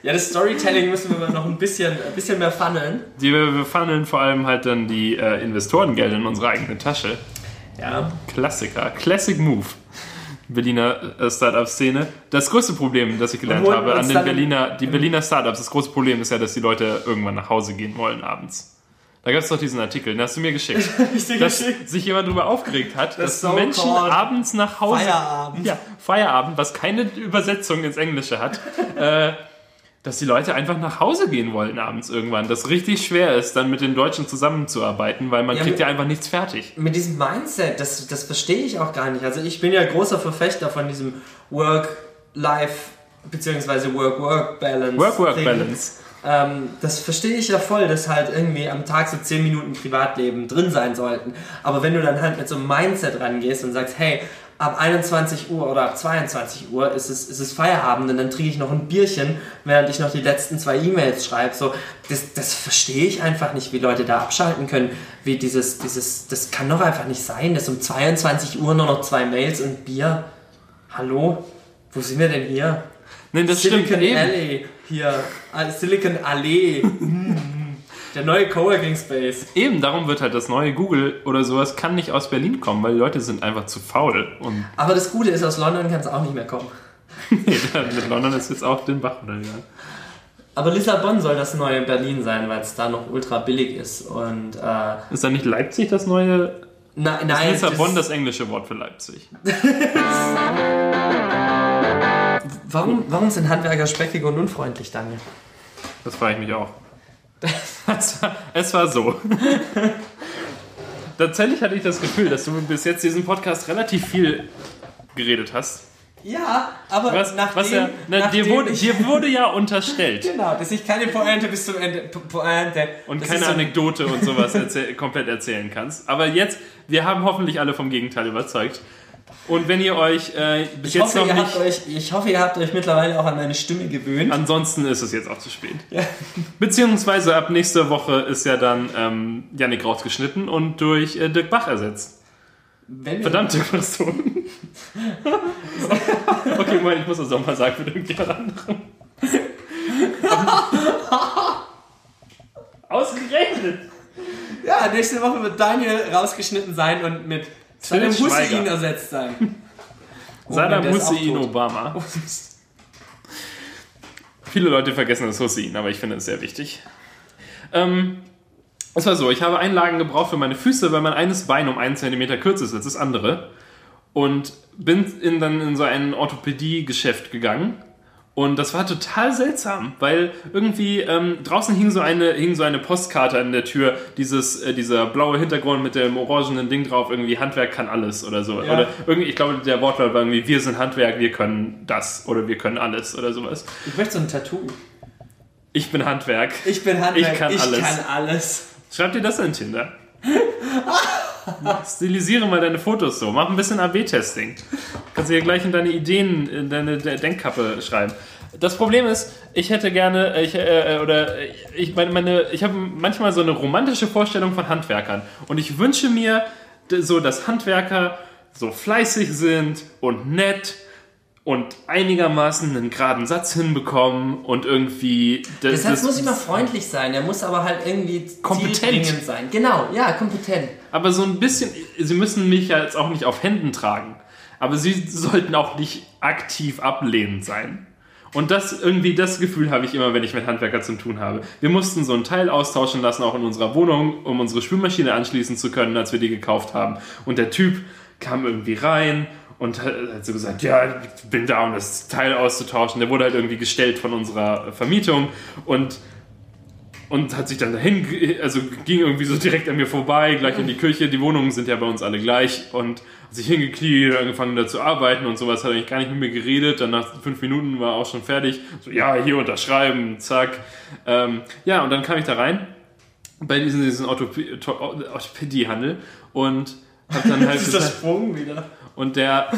S2: Ja, das Storytelling müssen wir noch ein bisschen, ein bisschen mehr funneln.
S3: Die, wir funneln vor allem halt dann die äh, Investorengelder in unsere eigene Tasche.
S2: Ja.
S3: Klassiker, Classic Move. Berliner äh, Startup-Szene. Das größte Problem, das ich gelernt habe an den Berliner, die Berliner Startups, das große Problem ist ja, dass die Leute irgendwann nach Hause gehen wollen abends. Da gab es doch diesen Artikel, den hast du mir geschickt. Dass
S2: geschickt.
S3: sich jemand darüber aufgeregt hat, dass
S2: so
S3: Menschen
S2: called
S3: abends nach Hause.
S2: Feierabend.
S3: Ja, Feierabend, was keine Übersetzung ins Englische hat. äh, dass die Leute einfach nach Hause gehen wollen abends irgendwann. Das richtig schwer ist, dann mit den Deutschen zusammenzuarbeiten, weil man
S2: Ja,
S3: kriegt
S2: mit-
S3: ja einfach nichts fertig.
S2: Mit diesem Mindset, das, das verstehe ich auch gar nicht. Also ich bin ja großer Verfechter von diesem Work-Life beziehungsweise Work-Work-Balance.
S3: Work-Work-Balance.
S2: Ähm, das verstehe ich ja voll, dass halt irgendwie am Tag so 10 Minuten Privatleben drin sein sollten. Aber wenn du dann halt mit so einem Mindset rangehst und sagst, hey, ab 21 Uhr oder ab 22 Uhr ist es, ist es Feierabend und dann trinke ich noch ein Bierchen, während ich noch die letzten zwei E-Mails schreibe. So, das, das verstehe ich einfach nicht, wie Leute da abschalten können. Wie dieses, dieses, das kann doch einfach nicht sein, dass um 22 Uhr nur noch zwei Mails und Bier. Hallo? Wo sind wir denn hier?
S3: Nein, das stimmt
S2: Silicon
S3: eben.
S2: Alley hier. Ah, Silicon Allee. Der neue Coworking Space.
S3: Eben, darum wird halt das neue Google oder sowas kann nicht aus Berlin kommen, weil die Leute sind einfach zu faul. Und
S2: Aber das Gute ist, aus London kann es auch nicht mehr kommen.
S3: mit London ist jetzt auch den Bach runtergegangen.
S2: Aber Lissabon soll das neue Berlin sein, weil es da noch ultra billig ist. Und äh,
S3: Ist dann nicht Leipzig das neue?
S2: na,
S3: Ist
S2: nein,
S3: Lissabon
S2: das,
S3: das englische Wort für Leipzig?
S2: warum, warum sind Handwerker speckig und unfreundlich, Daniel?
S3: Das frage ich mich auch. Es war, es war so. Tatsächlich hatte ich das Gefühl, dass du bis jetzt diesen Podcast relativ viel geredet hast.
S2: Ja, aber
S3: Was,
S2: nachdem,
S3: was ja, dir,
S2: nachdem
S3: wurde,
S2: ich,
S3: dir wurde ja unterstellt.
S2: Genau, dass ich keine Pointe bis zum Ende. Po- Pointe.
S3: Und
S2: Das
S3: keine
S2: so-
S3: Anekdote und sowas erzähl komplett erzählen kannst. Aber jetzt, wir haben hoffentlich alle vom Gegenteil überzeugt. Und wenn ihr euch äh, bis
S2: Ich
S3: jetzt
S2: hoffe,
S3: noch
S2: ihr
S3: nicht.
S2: habt euch, ich hoffe, ihr habt euch mittlerweile auch an meine Stimme gewöhnt.
S3: Ansonsten ist es jetzt auch zu spät.
S2: Ja.
S3: Beziehungsweise ab nächster Woche ist ja dann ähm, Yannick rausgeschnitten und durch äh, Dirk Bach ersetzt.
S2: Wenn
S3: Verdammt, Dirk, okay, Moment, ich muss das auch mal sagen für irgendjemand anderem. Ausgerechnet!
S2: Ja, nächste Woche wird Daniel rausgeschnitten sein und mit Saddam Hussein ersetzt sein.
S3: Saddam Hussein. Obama. Viele Leute vergessen das Hussein, aber ich finde es sehr wichtig. Ähm, es war so, ich habe Einlagen gebraucht für meine Füße, weil mein eines Bein um einen Zentimeter kürzer ist als das andere. Und bin in, dann in so ein Orthopädie-Geschäft gegangen. Und das war total seltsam, weil irgendwie ähm, draußen hing so, eine, hing so eine Postkarte an der Tür, dieses, äh, dieser blaue Hintergrund mit dem orangenen Ding drauf, irgendwie Handwerk kann alles oder so.
S2: Ja.
S3: Oder irgendwie, ich glaube, der Wortlaut war irgendwie, wir sind Handwerk, wir können das oder wir können alles oder sowas.
S2: Ich möchte so ein Tattoo.
S3: Ich bin Handwerk.
S2: Ich bin Handwerk,
S3: Ich kann alles.
S2: kann alles.
S3: Schreib dir das in Tinder. Stilisiere mal deine Fotos so. Mach ein bisschen AB-Testing. Kannst du hier gleich in deine Ideen, in deine De- Denkkappe schreiben. Das Problem ist, ich hätte gerne, ich, äh, oder äh, ich meine, meine, ich habe manchmal so eine romantische Vorstellung von Handwerkern. Und ich wünsche mir so, dass Handwerker so fleißig sind und nett und einigermaßen einen geraden Satz hinbekommen und irgendwie.
S2: Der Satz muss immer freundlich sein, der muss aber halt irgendwie
S3: Kompetent.
S2: sein. Genau, ja, kompetent.
S3: Aber so ein bisschen, sie müssen mich ja jetzt auch nicht auf Händen tragen. Aber sie sollten auch nicht aktiv ablehnend sein. Und das irgendwie, das Gefühl habe ich immer, wenn ich mit Handwerker zu tun habe. Wir mussten so ein Teil austauschen lassen, auch in unserer Wohnung, um unsere Spülmaschine anschließen zu können, als wir die gekauft haben. Und der Typ kam irgendwie rein und hat hat so gesagt, ja, ich bin da, um das Teil auszutauschen. Der wurde halt irgendwie gestellt von unserer Vermietung und und hat sich dann dahin, also ging irgendwie so direkt an mir vorbei, gleich in die Küche. Die Wohnungen sind ja bei uns alle gleich und hat sich hingekniet, angefangen da zu arbeiten und sowas, hat eigentlich gar nicht mit mir geredet. Dann nach fünf Minuten war er auch schon fertig. So, ja, hier unterschreiben, zack. Ähm, ja, und dann kam ich da rein bei diesem, diesem Orthopädiehandel und hab dann halt
S2: Dieser
S3: gesagt,
S2: Sprung wieder.
S3: Und der,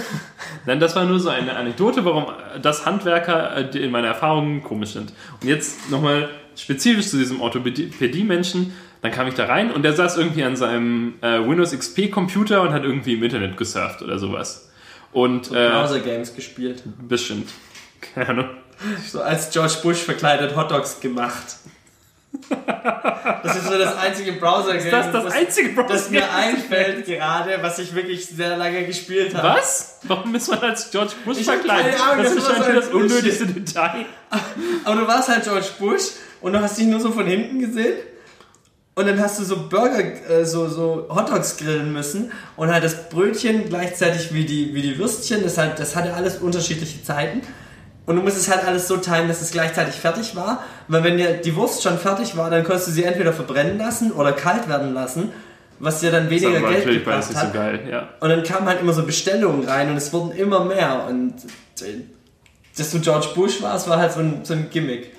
S3: nein, das war nur so eine Anekdote, warum das Handwerker äh, in meiner Erfahrung komisch sind. Und jetzt nochmal spezifisch zu diesem Orthopädie-Menschen, dann kam ich da rein und der saß irgendwie an seinem äh, Windows XP-Computer und hat irgendwie im Internet gesurft oder sowas. Und äh,
S2: Browser-Games gespielt.
S3: bestimmt. Keine Ahnung.
S2: So als George Bush verkleidet Hotdogs gemacht. Das ist so das einzige Browser-Game,
S3: Das ist das einzige Browser.
S2: das mir einfällt gerade, was ich wirklich sehr lange gespielt habe.
S3: Was? Warum ist man als George Bush
S2: Ich keine Ahnung,
S3: das
S2: das
S3: ist wahrscheinlich
S2: ein
S3: das unnötigste Detail.
S2: Aber du warst halt George Bush und du hast dich nur so von hinten gesehen. Und dann hast du so Burger, äh, so, so Hotdogs grillen müssen und halt das Brötchen gleichzeitig wie die, wie die Würstchen, das, halt, das hatte alles unterschiedliche Zeiten. Und du musstest halt alles so timen, dass es gleichzeitig fertig war. Weil wenn dir die Wurst schon fertig war, dann konntest du sie entweder verbrennen lassen oder kalt werden lassen, was dir dann
S3: Das
S2: weniger
S3: war
S2: Geld gebracht
S3: nicht so
S2: hat.
S3: geil, ja.
S2: Und dann kamen halt immer so Bestellungen rein und es wurden immer mehr. Und äh, dass du George Bush warst, war halt so ein, so ein Gimmick.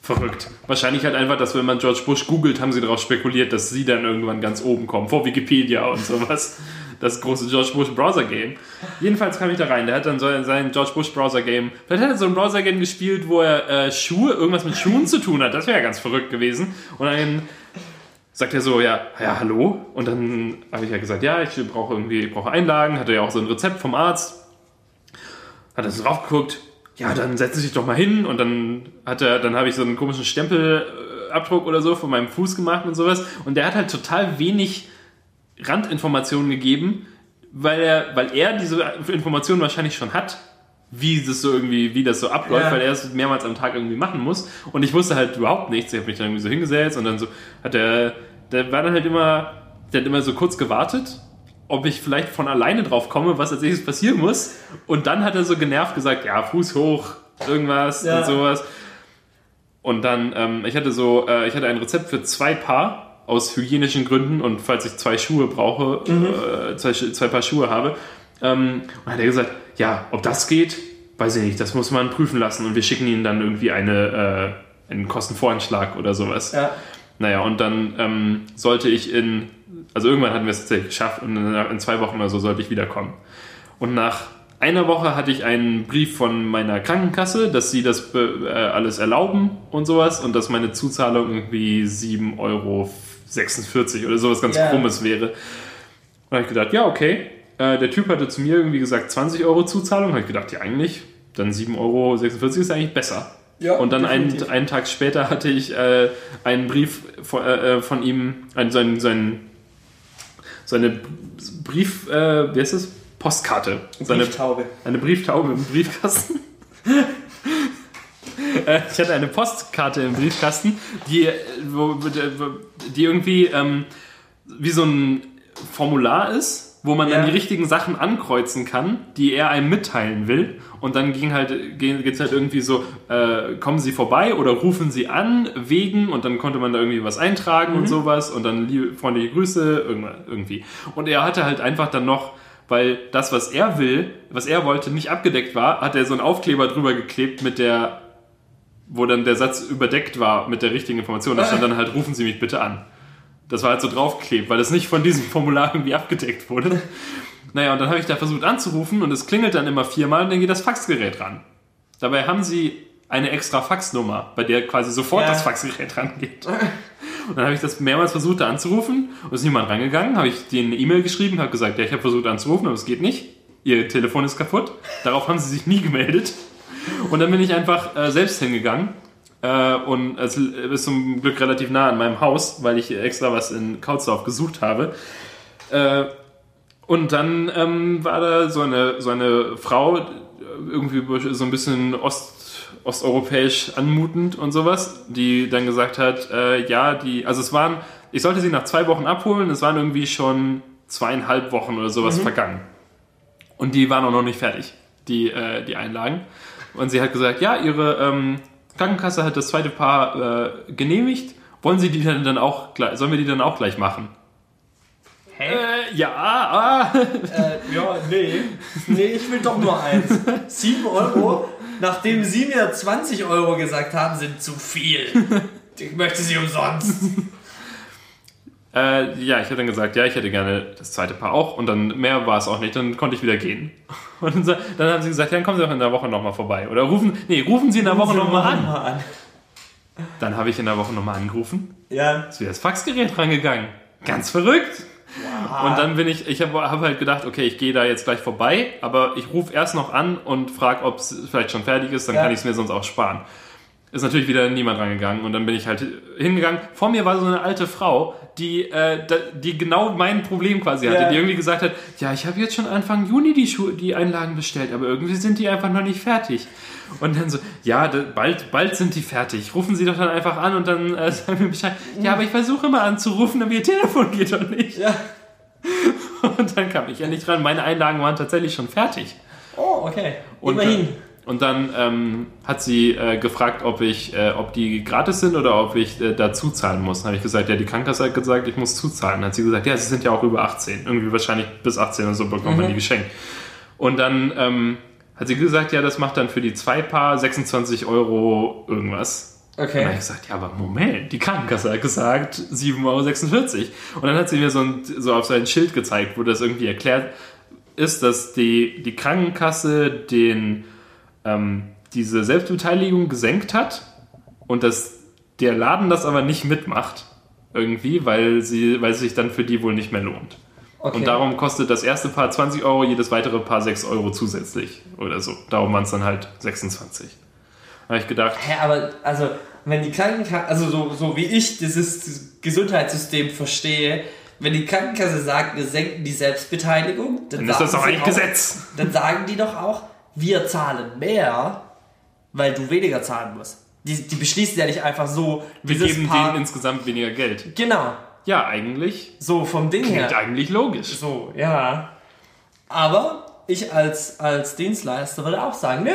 S3: Verrückt. Wahrscheinlich halt einfach, dass wenn man George Bush googelt, haben sie darauf spekuliert, dass sie dann irgendwann ganz oben kommen, vor Wikipedia und sowas. Das große George Bush Browser Game. Jedenfalls kam ich da rein. Der hat dann so sein George Bush Browser Game. Vielleicht hat er so ein Browser Game gespielt, wo er äh, Schuhe, irgendwas mit Schuhen zu tun hat. Das wäre ja ganz verrückt gewesen. Und dann sagt er so, ja, ja, hallo. Und dann habe ich ja gesagt, ja, ich brauche irgendwie, ich brauche Einlagen. Hatte ja auch so ein Rezept vom Arzt. Hat er so drauf geguckt. Ja, dann setze dich doch mal hin. Und dann hat er, dann habe ich so einen komischen Stempelabdruck oder so von meinem Fuß gemacht und sowas. Und der hat halt total wenig Randinformationen gegeben, weil er, weil er diese Informationen wahrscheinlich schon hat, wie das so irgendwie, wie das so abläuft,
S2: Ja.
S3: weil er es mehrmals am Tag irgendwie machen muss. Und ich wusste halt überhaupt nichts. Ich habe mich dann irgendwie so hingesetzt und dann so hat er, der war dann halt immer, der hat immer so kurz gewartet, ob ich vielleicht von alleine drauf komme, was als nächstes passieren muss. Und dann hat er so genervt gesagt, ja, Fuß hoch, irgendwas
S2: Ja.
S3: und sowas. Und dann, ähm, ich hatte so, äh, ich hatte ein Rezept für zwei Paar aus hygienischen Gründen und falls ich zwei Schuhe brauche, äh, zwei, zwei Paar Schuhe habe. Ähm, und hat er gesagt, ja, ob das geht, weiß ich nicht, das muss man prüfen lassen und wir schicken ihnen dann irgendwie eine, äh, einen Kostenvoranschlag oder sowas.
S2: Ja.
S3: Naja, und dann ähm, sollte ich in, also irgendwann hatten wir es tatsächlich geschafft und in, in zwei Wochen oder so sollte ich wiederkommen. Und nach einer Woche hatte ich einen Brief von meiner Krankenkasse, dass sie das äh, alles erlauben und sowas und dass meine Zuzahlung irgendwie 7,46 Euro oder sowas ganz
S2: Ja.
S3: krummes wäre. Und da habe ich gedacht, ja, okay. Äh, der Typ hatte zu mir irgendwie gesagt 20 Euro Zuzahlung. habe ich gedacht, ja, eigentlich, dann 7,46 Euro ist eigentlich besser.
S2: Ja,
S3: und dann einen, einen Tag später hatte ich äh, einen Brief von, äh, äh, von ihm, ein, sein, sein, seine Brief, äh, wie heißt das? Postkarte. Seine,
S2: Brieftaube.
S3: eine Brieftaube im Briefkasten. Äh, ich hatte eine Postkarte im Briefkasten, die, äh, wo, die irgendwie ähm, wie so ein Formular ist, wo man dann
S2: Ja.
S3: die richtigen Sachen ankreuzen kann, die er einem mitteilen will. Und dann ging halt, geht es halt irgendwie so, äh, kommen Sie vorbei oder rufen Sie an, wegen, und dann konnte man da irgendwie was eintragen und sowas und dann liebe, freundliche Grüße, irgendwie. Und er hatte halt einfach dann noch, weil das, was er will, was er wollte, nicht abgedeckt war, hat er so einen Aufkleber drüber geklebt mit der, wo dann der Satz überdeckt war mit der richtigen Information. Da stand dann halt, rufen Sie mich bitte an. Das war halt so draufgeklebt, weil das nicht von diesem Formular irgendwie abgedeckt wurde. Naja, und dann habe ich da versucht anzurufen und es klingelt dann immer viermal und dann geht das Faxgerät ran. Dabei haben sie eine extra Faxnummer, bei der quasi sofort
S2: Ja.
S3: das Faxgerät rangeht. Und dann habe ich das mehrmals versucht da anzurufen und ist niemand rangegangen. Habe ich denen eine E-Mail geschrieben, habe gesagt, ja, ich habe versucht anzurufen, aber es geht nicht. Ihr Telefon ist kaputt. Darauf haben sie sich nie gemeldet. Und dann bin ich einfach äh, selbst hingegangen. Äh, und es ist zum Glück relativ nah an meinem Haus, weil ich extra was in Kautsdorf gesucht habe. Äh, und dann ähm, war da so eine, so eine Frau, irgendwie so ein bisschen ost, osteuropäisch anmutend und sowas, die dann gesagt hat, äh, ja, die, also es waren, ich sollte sie nach zwei Wochen abholen, es waren irgendwie schon zweieinhalb Wochen oder sowas vergangen. Und die waren auch noch nicht fertig, die, äh, die Einlagen. Und sie hat gesagt, ja, ihre ähm, Krankenkasse hat das zweite Paar äh, genehmigt. Wollen Sie die dann, dann auch gleich, sollen wir die dann auch gleich machen?
S2: Hä?
S3: Äh, ja, ah.
S2: Äh, ja, nee. Nee, ich will doch nur eins. 7 Euro, nachdem Sie mir 20 Euro gesagt haben, sind zu viel. Ich möchte sie umsonst.
S3: Äh, ja, ich hätte dann gesagt, ja, ich hätte gerne das zweite Paar auch und dann mehr war es auch nicht, dann konnte ich wieder gehen. Und dann, haben sie gesagt, ja, dann kommen Sie auch in der Woche nochmal vorbei. Oder rufen, nee, rufen Sie in der Woche nochmal an.
S2: an.
S3: Dann habe ich in der Woche nochmal angerufen,
S2: Ja.
S3: ist wieder das Faxgerät rangegangen. Ganz verrückt. Und dann bin ich, ich habe hab halt gedacht, okay, ich gehe da jetzt gleich vorbei, aber ich rufe erst noch an und frage, ob es vielleicht schon fertig ist, dann
S2: Ja.
S3: kann ich es mir sonst auch sparen. Ist natürlich wieder niemand rangegangen und dann bin ich halt hingegangen. Vor mir war so eine alte Frau, die, äh, die genau mein Problem quasi hatte,
S2: Ja.
S3: die irgendwie gesagt hat, ja, ich habe jetzt schon Anfang Juni die, Schu die Einlagen bestellt, aber irgendwie sind die einfach noch nicht fertig. Und dann so, ja, bald, bald sind die fertig. Rufen Sie doch dann einfach an und dann äh, sagen wir Bescheid. Ja, aber ich versuche immer anzurufen, aber Ihr Telefon geht doch nicht.
S2: Ja.
S3: Und dann kam ich ja nicht dran. Meine Einlagen waren tatsächlich schon fertig.
S2: Oh, okay.
S3: Und,
S2: Immerhin.
S3: Und dann ähm, hat sie äh, gefragt, ob ich, äh, ob die gratis sind oder ob ich äh, dazu zahlen muss. Dann habe ich gesagt, ja, die Krankenkasse hat gesagt, ich muss zuzahlen. Dann hat sie gesagt, ja, sie sind ja auch über 18. Irgendwie wahrscheinlich bis 18 oder so bekommt man die geschenkt. Und dann ähm, hat sie gesagt, ja, das macht dann für die zwei Paar 26 Euro irgendwas. Und dann habe ich gesagt, ja, aber Moment, die Krankenkasse hat gesagt 7,46 Euro. Und dann hat sie mir so, ein, so auf so ein Schild gezeigt, wo das irgendwie erklärt ist, dass die, die Krankenkasse den, ähm, diese Selbstbeteiligung gesenkt hat und dass der Laden das aber nicht mitmacht. Irgendwie, weil, sie, weil es sich dann für die wohl nicht mehr lohnt.
S2: Okay.
S3: Und darum kostet das erste Paar 20 Euro, jedes weitere Paar 6 Euro zusätzlich oder so. Darum waren es dann halt 26. Da habe ich gedacht,
S2: Hä, aber also, wenn die Krankenkasse, also so, so wie ich dieses Gesundheitssystem verstehe, wenn die Krankenkasse sagt, wir senken die Selbstbeteiligung, dann,
S3: dann ist das doch
S2: auch,
S3: Gesetz.
S2: Dann sagen die doch auch, wir zahlen mehr, weil du weniger zahlen musst. Die, die beschließen ja nicht einfach so,
S3: Wir geben
S2: Paar,
S3: denen insgesamt weniger Geld.
S2: Genau,
S3: Ja, eigentlich.
S2: so vom Ding her.
S3: Klingt eigentlich logisch.
S2: So, ja. Aber ich als, als Dienstleister würde auch sagen, nee,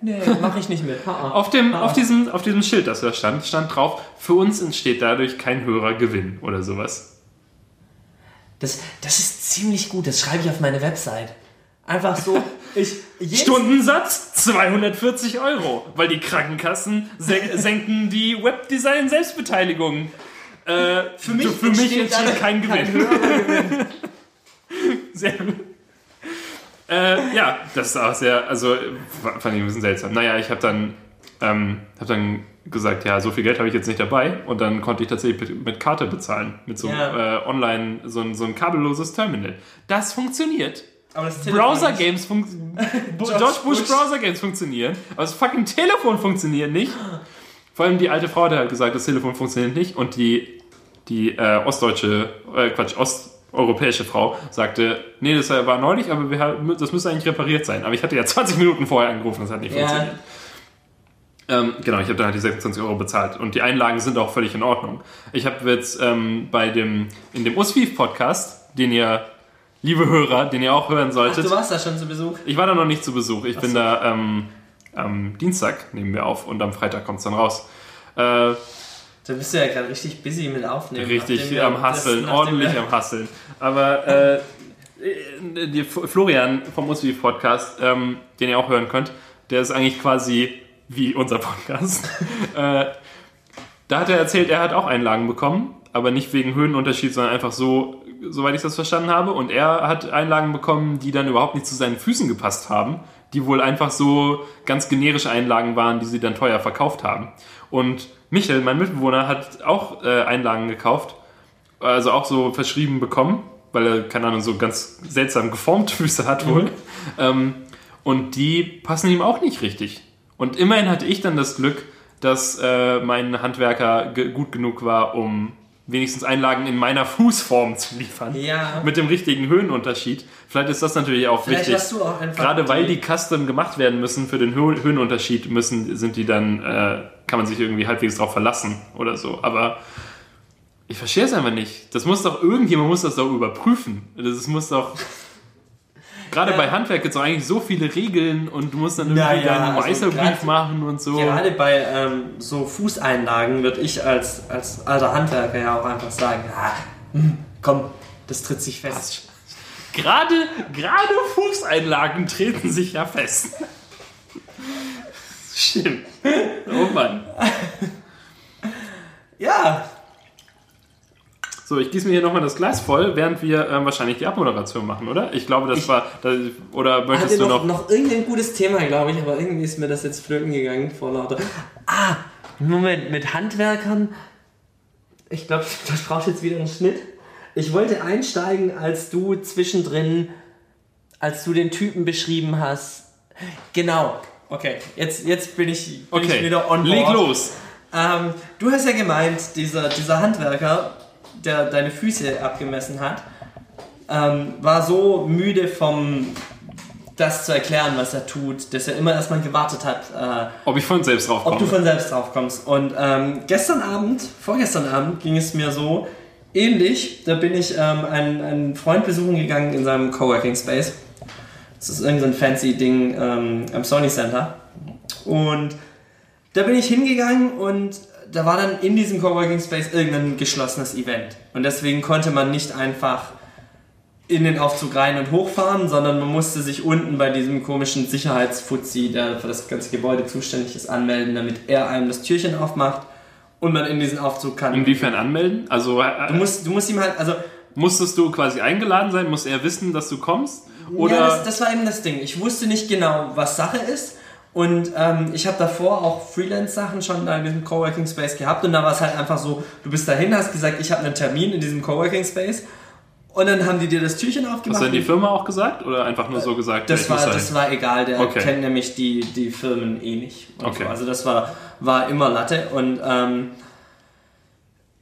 S2: nee, mache ich nicht mit. Ha, ha.
S3: Auf dem, auf, diesem, auf diesem Schild, das da stand, stand drauf, für uns entsteht dadurch kein höherer Gewinn oder sowas.
S2: Das, das ist ziemlich gut, das schreibe ich auf meine Website. Einfach so, ich,
S3: Stundensatz 240 Euro, weil die Krankenkassen sen senken die Webdesign-Selbstbeteiligung. Äh, für mich, für mich
S2: entsteht
S3: kein Gewinn. Sehr gut. Äh, ja, das ist auch sehr, also fand ich ein bisschen seltsam. Naja, ich habe dann, ähm, hab dann gesagt, ja, so viel Geld habe ich jetzt nicht dabei und dann konnte ich tatsächlich mit, Karte bezahlen, mit so
S2: Ja.
S3: äh, online, so, ein- so ein kabelloses Terminal. Das funktioniert.
S2: Aber das
S3: Browser. Games funktionieren.
S2: George
S3: George Bush
S2: Bush.
S3: Browser Games funktionieren, aber das fucking Telefon funktioniert nicht. Vor allem die alte Frau hat halt gesagt, das Telefon funktioniert nicht und die, die äh, ostdeutsche, äh, Quatsch, osteuropäische Frau sagte, nee, das war neulich, aber wir, das müsste eigentlich repariert sein. Aber ich hatte ja 20 Minuten vorher angerufen, das hat nicht
S2: Ja,
S3: funktioniert. Ähm, genau, ich habe dann halt die 26 Euro bezahlt und die Einlagen sind auch völlig in Ordnung. Ich habe jetzt ähm, bei dem, in dem USWIF-Podcast, den ihr, liebe Hörer, den ihr auch hören
S2: Ach,
S3: solltet,
S2: du warst da schon zu Besuch.
S3: ich war da noch nicht zu Besuch. Ich bin da ähm, am Dienstag nehmen wir auf und am Freitag kommt es dann raus. Äh,
S2: Da bist du ja gerade richtig busy mit Aufnehmen.
S3: richtig am Hasseln, ordentlich am Hasseln. Aber äh, die Florian vom Uswi Podcast, ähm, den ihr auch hören könnt, der ist eigentlich quasi wie unser Podcast. äh, da hat er erzählt, er hat auch Einlagen bekommen, aber nicht wegen Höhenunterschied, sondern einfach so, soweit ich das verstanden habe. Und er hat Einlagen bekommen, die dann überhaupt nicht zu seinen Füßen gepasst haben, die wohl einfach so ganz generische Einlagen waren, die sie dann teuer verkauft haben. Und Michael, mein Mitbewohner, hat auch äh, Einlagen gekauft, also auch so verschrieben bekommen, weil er, keine Ahnung, so ganz seltsam geformte Füße hat wohl. Ähm, und die passen ihm auch nicht richtig. Und immerhin hatte ich dann das Glück, dass äh, mein Handwerker gut genug war, um wenigstens Einlagen in meiner Fußform zu liefern.
S2: Ja.
S3: Mit dem richtigen Höhenunterschied. Vielleicht ist das natürlich auch
S2: Vielleicht
S3: wichtig.
S2: hast du auch einfach
S3: Gerade weil
S2: die-
S3: custom gemacht werden müssen für den Hö Höhenunterschied, müssen, sind die dann, äh, kann man sich irgendwie halbwegs drauf verlassen oder so. Aber ich verstehe es einfach nicht. Das muss doch, irgendjemand muss das doch überprüfen. Das muss doch. Gerade
S2: Ja.
S3: bei Handwerk gibt es eigentlich so viele Regeln und du musst dann irgendwie
S2: Ja, ja,
S3: deinen
S2: also
S3: Meisterbrief machen und so.
S2: Gerade bei ähm, so Fußeinlagen würde ich als, als alter Handwerker ja auch einfach sagen, ah, hm, komm, das tritt sich fest.
S3: Gerade, gerade Fußeinlagen treten sich ja fest. Stimmt. Oh Mann.
S2: Ja,
S3: So, ich gieße mir hier nochmal das Glas voll, während wir ähm, wahrscheinlich die Abmoderation machen, oder? Ich glaube, das war. Das, oder möchtest du
S2: noch,
S3: noch.
S2: noch irgendein gutes Thema, glaube ich, aber irgendwie ist mir das jetzt flöten gegangen vor lauter. Ah, Moment, mit Handwerkern. Ich glaube, das braucht jetzt wieder einen Schnitt. Ich wollte einsteigen, als du zwischendrin, als du den Typen beschrieben hast. Genau. Okay, jetzt, jetzt bin, ich, bin
S3: Okay,
S2: ich wieder on board.
S3: leg los.
S2: Ähm, du hast ja gemeint, dieser, dieser Handwerker, der deine Füße abgemessen hat, ähm, war so müde vom das zu erklären, was er tut, dass er immer erstmal gewartet hat, äh,
S3: Ob ich von selbst
S2: ob du von selbst drauf kommst. Und ähm, gestern Abend, vorgestern Abend, ging es mir so ähnlich. Da bin ich ähm, einen, einen Freund besuchen gegangen in seinem Coworking Space. Das ist irgendein so fancy Ding ähm, am Sony Center. Und da bin ich hingegangen und da war dann in diesem Coworking Space irgendein geschlossenes Event. Und deswegen konnte man nicht einfach in den Aufzug rein und hochfahren, sondern man musste sich unten bei diesem komischen Sicherheitsfuzzi, der für das ganze Gebäude zuständig ist, anmelden, damit er einem das Türchen aufmacht und man in diesen Aufzug kann.
S3: Inwiefern anmelden? Also
S2: Du
S3: äh,
S2: musst, du musst ihm halt, also
S3: musstest du quasi eingeladen sein? Muss er wissen, dass du kommst? Oder
S2: ja, das, das war eben das Ding. Ich wusste nicht genau, was Sache ist. Und ähm, ich habe davor auch Freelance-Sachen schon da in diesem Coworking Space gehabt. Und da war es halt einfach so, du bist dahin, hast gesagt, ich habe einen Termin in diesem Coworking Space. Und dann haben die dir das Türchen
S3: hast
S2: aufgemacht.
S3: du in die Firma auch gesagt? Oder einfach nur so gesagt?
S2: Das war, das war egal, der
S3: Okay.
S2: kennt nämlich die, die Firmen eh nicht.
S3: Okay.
S2: So. Also das war, war immer Latte und ähm,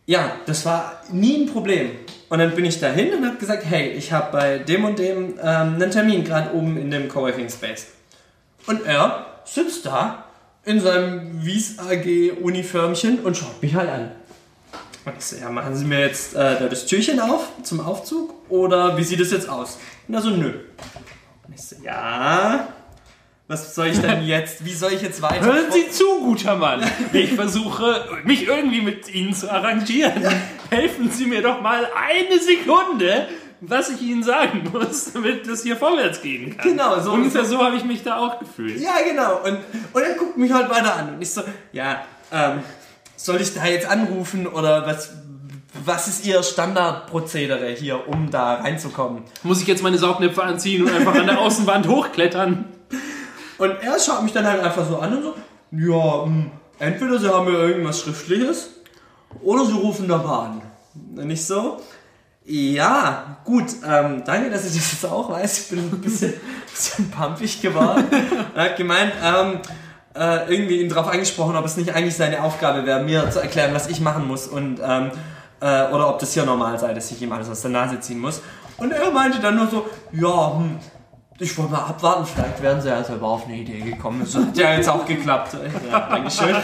S2: ja, das war nie ein Problem. Und dann bin ich dahin und habe gesagt, hey, ich habe bei dem und dem ähm, einen Termin gerade oben in dem Coworking Space. Und er sitzt da in seinem Wies AG Uniförmchen und schaut mich halt an. Und ich so, ja, machen Sie mir jetzt äh, da das Türchen auf zum Aufzug oder wie sieht es jetzt aus? Und er so, nö. Und ich so, ja, was soll ich denn jetzt, wie soll ich jetzt weiter?
S3: Hören Sie zu, guter Mann. Ich versuche, mich irgendwie mit Ihnen zu arrangieren. Helfen Sie mir doch mal eine Sekunde, was ich Ihnen sagen muss, damit es hier vorwärts gehen kann.
S2: Genau, so-
S3: Ungefähr so habe ich mich da auch gefühlt.
S2: Ja, genau. Und, und er guckt mich halt weiter an. Und ich so, ja, ähm, soll ich da jetzt anrufen oder was, was ist Ihr Standardprozedere hier, um da reinzukommen?
S3: Muss ich jetzt meine Saugnäpfe anziehen und einfach an der Außenwand hochklettern?
S2: Und er schaut mich dann halt einfach so an und so, ja, mh, entweder Sie haben ja irgendwas Schriftliches oder Sie rufen da mal an. Und ich so, ja, gut, ähm, danke, dass ich das jetzt auch weiß. Ich bin ein bisschen, bisschen pumpig geworden. er hat gemeint, ähm, äh, irgendwie ihn darauf angesprochen, ob es nicht eigentlich seine Aufgabe wäre, mir zu erklären, was ich machen muss und ähm, äh, oder ob das hier normal sei, dass ich ihm alles aus der Nase ziehen muss. Und er meinte dann nur so, ja, hm, ich wollte mal abwarten, vielleicht werden sie ja selber auf eine Idee gekommen. Das hat ja jetzt auch geklappt. Ja, Dankeschön.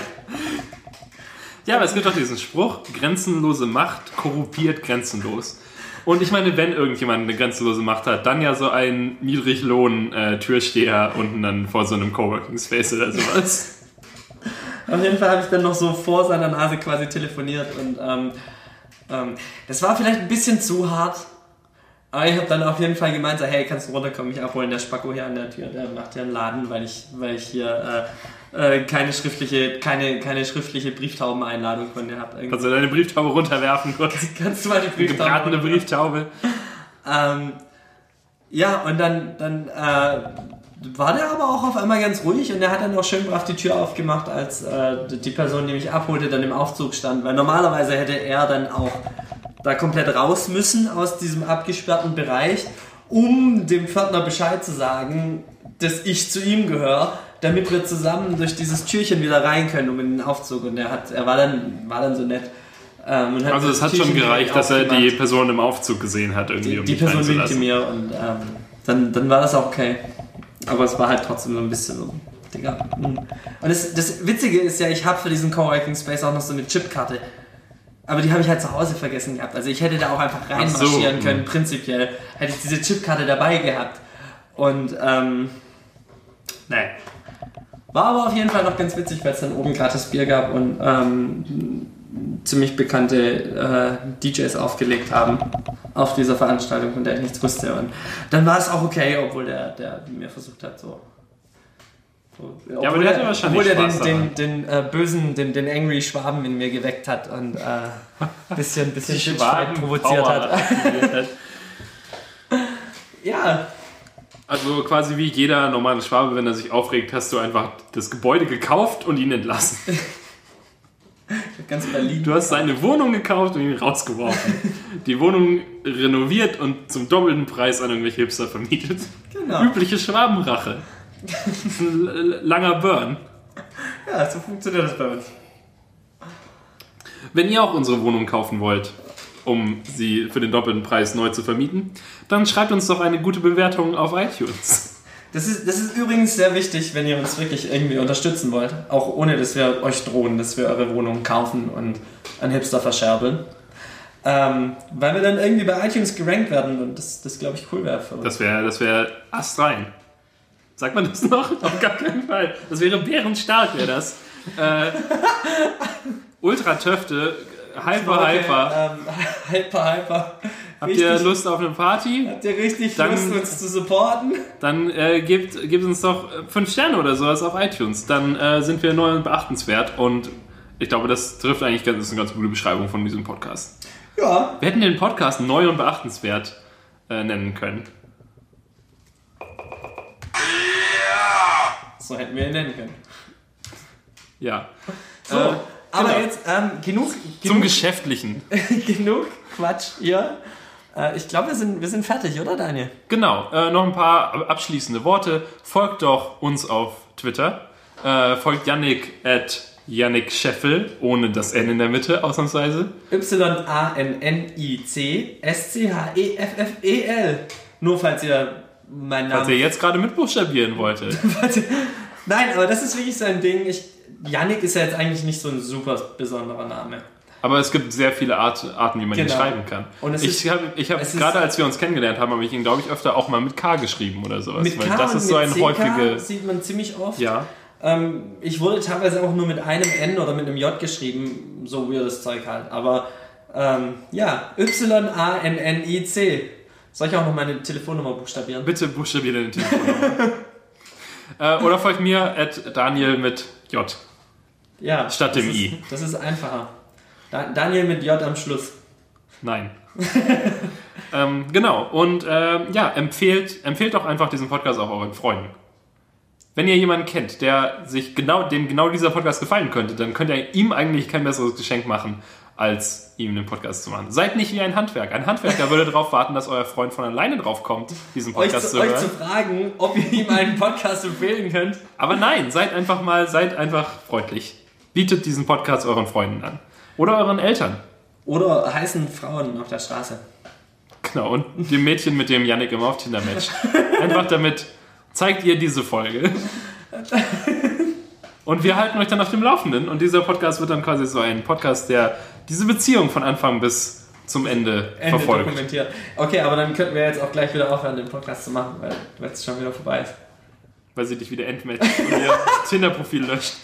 S3: Ja, aber es gibt doch diesen Spruch, grenzenlose Macht korrumpiert grenzenlos. Und ich meine, wenn irgendjemand eine grenzenlose Macht hat, dann ja so ein Niedriglohn-Türsteher unten dann vor so einem Coworking Space oder sowas.
S2: Auf jeden Fall habe ich dann noch so vor seiner Nase quasi telefoniert und ähm, ähm, das war vielleicht ein bisschen zu hart. Aber ich habe dann auf jeden Fall gemeint, so, hey, kannst du runterkommen, mich abholen, der Spacko hier an der Tür, der macht hier einen Laden, weil ich, weil ich hier äh, äh, keine schriftliche, keine, keine schriftliche Brieftaubeneinladung von dir habe.
S3: Kannst du deine Brieftaube runterwerfen kurz?
S2: Kannst du mal die Brieftauben
S3: Gebratene Brieftaube.
S2: Ähm, ja, und dann, dann äh, war der aber auch auf einmal ganz ruhig und er hat dann auch schön brav die Tür aufgemacht, als äh, die Person, die mich abholte, dann im Aufzug stand. Weil normalerweise hätte er dann auch da komplett raus müssen aus diesem abgesperrten Bereich, um dem Pförtner Bescheid zu sagen, dass ich zu ihm gehöre, damit wir zusammen durch dieses Türchen wieder rein können, um in den Aufzug. Und er hat, er war dann, war dann so nett. ähm,
S3: Also es
S2: das
S3: hat schon
S2: Türchen
S3: gereicht,
S2: direkt
S3: dass er die Person im Aufzug gesehen hat, irgendwie,
S2: die,
S3: um
S2: die Person winkte mir und ähm, dann, dann war das auch okay. Aber es war halt trotzdem so ein bisschen so, Digga. mm. Und das, das Witzige ist ja, ich habe für diesen Coworking Space auch noch so eine Chipkarte. Aber die habe ich halt zu Hause vergessen gehabt. Also ich hätte da auch einfach reinmarschieren
S3: so,
S2: können, prinzipiell. Hätte ich diese Chipkarte dabei gehabt. Und, ähm, nein. War aber auf jeden Fall noch ganz witzig, weil es dann oben gratis Bier gab und ähm, ziemlich bekannte äh, DJs aufgelegt haben auf dieser Veranstaltung, von der ich nichts wusste. Und dann war es auch okay, obwohl der, der mir versucht hat, so.
S3: Ja, aber der hatte wahrscheinlich
S2: obwohl der den,
S3: Spaß
S2: den, den äh, bösen, den, den Angry Schwaben in mir geweckt hat und äh, bisschen, bisschen Shitstreit provoziert hat.
S3: hat.
S2: Ja,
S3: Also quasi wie jeder normale Schwabe, wenn er sich aufregt, hast du einfach das Gebäude gekauft und ihn entlassen.
S2: ganz Berlin.
S3: Du hast seine Wohnung gekauft und ihn rausgeworfen. Die Wohnung renoviert und zum doppelten Preis an irgendwelche Hipster vermietet.
S2: Genau.
S3: Übliche Schwabenrache. Langer Burn.
S2: Ja, so funktioniert das bei uns.
S3: Wenn ihr auch unsere Wohnung kaufen wollt, um sie für den doppelten Preis neu zu vermieten, dann schreibt uns doch eine gute Bewertung auf iTunes.
S2: Das ist, das ist übrigens sehr wichtig, wenn ihr uns wirklich irgendwie unterstützen wollt. Auch ohne, dass wir euch drohen, dass wir eure Wohnung kaufen und an Hipster verscherbeln. Ähm, weil wir dann irgendwie bei iTunes gerankt werden und das, das glaube ich, cool wäre für uns.
S3: Das wäre das wär astrein. Sagt man das noch? Auf gar keinen Fall. Das wäre bärenstark, wäre das. Äh, Ultratöfte, Hyper,
S2: Okay,
S3: Hyper.
S2: Ähm, hyper, hyper.
S3: Habt ihr
S2: richtig-
S3: Lust auf eine Party?
S2: Habt ihr richtig
S3: Dann-
S2: Lust, uns zu supporten?
S3: Dann äh, gebt, gebt uns doch äh, fünf Sterne oder sowas auf iTunes. Dann äh, sind wir neu und beachtenswert. Und ich glaube, das trifft eigentlich ganz, das ist eine ganz gute Beschreibung von diesem Podcast.
S2: Ja.
S3: Wir hätten den Podcast neu und beachtenswert äh, nennen können.
S2: So hätten wir ihn nennen können.
S3: Ja.
S2: So,
S3: Äh,
S2: aber
S3: genau.
S2: jetzt ähm, genug,
S3: Zum
S2: genug,
S3: Geschäftlichen.
S2: genug Quatsch hier. Äh, ich glaube, wir sind, wir sind fertig, oder Daniel?
S3: Genau, äh, noch ein paar abschließende Worte. Folgt doch uns auf Twitter. Äh, folgt Yannick at Yannick Scheffel, ohne das N in der Mitte, ausnahmsweise.
S2: Y-A-N-N-I-C S-C-H-E-F-F-E-L. Nur falls ihr meinen
S3: Was
S2: Namen
S3: ihr jetzt gerade mitbuchstabieren wolltet.
S2: Nein, aber das ist wirklich so ein Ding. Ich, Yannick ist ja jetzt eigentlich nicht so ein super besonderer Name.
S3: Aber es gibt sehr viele Art, Arten, wie man ihn
S2: Genau.
S3: schreiben kann.
S2: Und es
S3: ich habe ich hab gerade als wir uns kennengelernt haben, habe ich ihn, glaube ich, öfter auch mal mit K geschrieben oder sowas.
S2: Mit K
S3: das
S2: und
S3: ist so ein
S2: CK
S3: häufige.
S2: sieht man ziemlich oft.
S3: Ja.
S2: Ähm, ich wurde teilweise auch nur mit einem N oder mit einem J geschrieben, so weirdes Zeug halt. Aber ähm, ja, Y-A-N-N-I-C. Soll ich auch noch meine Telefonnummer buchstabieren?
S3: Bitte buchstabiere den Telefonnummer. äh, oder folgt mir at Daniel mit J.
S2: Ja.
S3: Statt dem
S2: ist,
S3: I.
S2: Das ist einfacher. Da, Daniel mit J am Schluss.
S3: Nein. ähm, genau. Und ähm, ja, empfehlt, empfehlt doch einfach diesen Podcast auch euren Freunden. Wenn ihr jemanden kennt, der sich genau, dem genau dieser Podcast gefallen könnte, dann könnt ihr ihm eigentlich kein besseres Geschenk machen, als ihm den Podcast zu machen. Seid nicht wie ein Handwerker. Ein Handwerker würde darauf warten, dass euer Freund von alleine drauf kommt, diesen
S2: Euch
S3: Podcast
S2: zu,
S3: zu
S2: euch
S3: hören.
S2: zu fragen, ob ihr ihm einen Podcast empfehlen könnt.
S3: Aber nein, seid einfach mal, seid einfach freundlich. Bietet diesen Podcast euren Freunden an. Oder euren Eltern.
S2: Oder heißen Frauen auf der Straße.
S3: Genau, und dem Mädchen, mit dem Yannick immer auf Tinder matcht. Einfach damit zeigt ihr diese Folge. Und wir halten euch dann auf dem Laufenden. Und dieser Podcast wird dann quasi so ein Podcast, der diese Beziehung von Anfang bis zum Ende,
S2: Ende
S3: verfolgt.
S2: dokumentiert. Okay, aber dann könnten wir jetzt auch gleich wieder aufhören, den Podcast zu machen, weil weil es schon wieder vorbei ist.
S3: Weil sie dich wieder entmatcht und ihr Tinder-Profil löscht.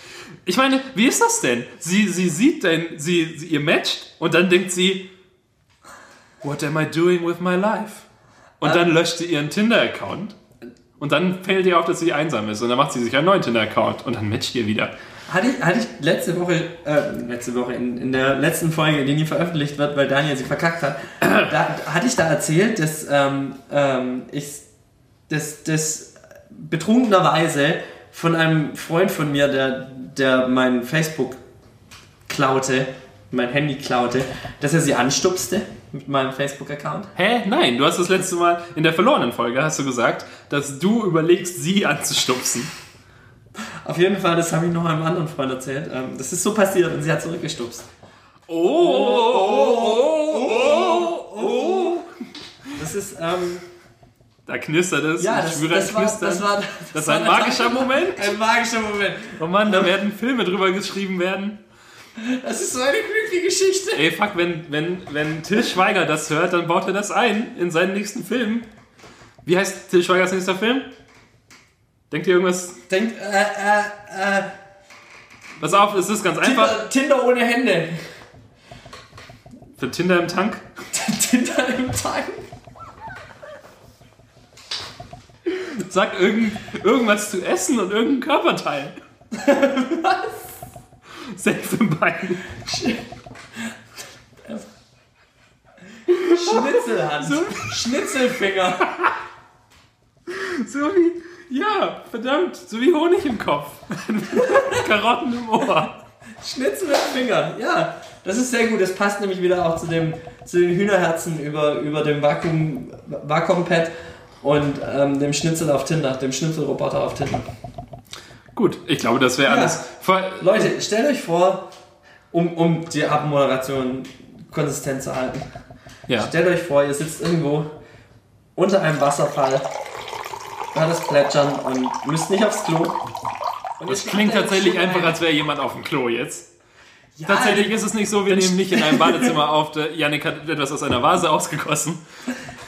S3: Ich meine, wie ist das denn? Sie, sie sieht dein, sie, sie, ihr matcht und dann denkt sie, what am I doing with my life? Und dann löscht sie ihren Tinder-Account. Und dann fällt ihr auf, dass sie einsam ist. Und dann macht sie sich einen neuen Tinder-Account. Und dann matcht ihr wieder.
S2: Hatte ich, hatte ich letzte Woche, äh, letzte Woche, in, in der letzten Folge, die nie veröffentlicht wird, weil Daniel sie verkackt hat, da hatte ich da erzählt, dass ähm, ähm, ich das, das betrunkenerweise von einem Freund von mir, der, der mein Facebook klaute, mein Handy klaute, dass er sie anstupste mit meinem Facebook-Account.
S3: Hä? Nein, du hast das letzte Mal in der verlorenen Folge hast du gesagt, dass du überlegst, sie anzustupsen.
S2: Auf jeden Fall, das habe ich noch einem anderen Freund erzählt. Ähm, das ist so passiert und sie hat zurückgestupst.
S3: Oh, oh, oh, oh, oh.
S2: Das ist, ähm,
S3: Da knistert es.
S2: ja,
S3: ich
S2: das, das, war,
S3: Knistern.
S2: das war,
S3: Das ist
S2: war
S3: ein magischer
S2: Zeit-
S3: Moment.
S2: Ein magischer Moment.
S3: Oh Mann, da werden Filme drüber geschrieben werden.
S2: Das ist so eine creepy Geschichte.
S3: Ey, fuck, wenn, wenn, wenn Till Schweiger das hört, dann baut er das ein in seinen nächsten Film. Wie heißt Till Schweigers nächster Film? Denkt ihr irgendwas?
S2: Denkt, äh, äh, äh,
S3: Pass auf, es ist ganz einfach.
S2: Tinder, ohne Hände.
S3: Für Tinder im Tank.
S2: Tinder im Tank.
S3: Sag irgend, irgendwas zu essen und irgendein Körperteil. Was? Safe im Bein.
S2: Schnitzelhand. Schnitzelfinger.
S3: So wie. Ja, verdammt, so wie Honig im Kopf. Karotten im Ohr.
S2: Schnitzel mit Finger. Ja, das ist sehr gut. Das passt nämlich wieder auch zu, dem, zu den Hühnerherzen über, über dem Vakuum, Vakuumpad. und ähm, dem Schnitzel auf Tinder, dem Schnitzelroboter auf Tinder.
S3: Gut, ich glaube, das wäre
S2: Ja.
S3: alles.
S2: Leute, stellt euch vor, um, um die Abmoderation konsistent zu halten.
S3: Ja.
S2: Stellt euch vor, ihr sitzt irgendwo unter einem Wasserfall, hört das Plätschern und müsst nicht aufs Klo. Und
S3: Das klingt tatsächlich einfach, als wäre jemand auf dem Klo jetzt.
S2: Ja,
S3: Tatsächlich ist es nicht so, wir nehmen nicht in einem Badezimmer auf. Janik hat etwas aus einer Vase ausgegossen.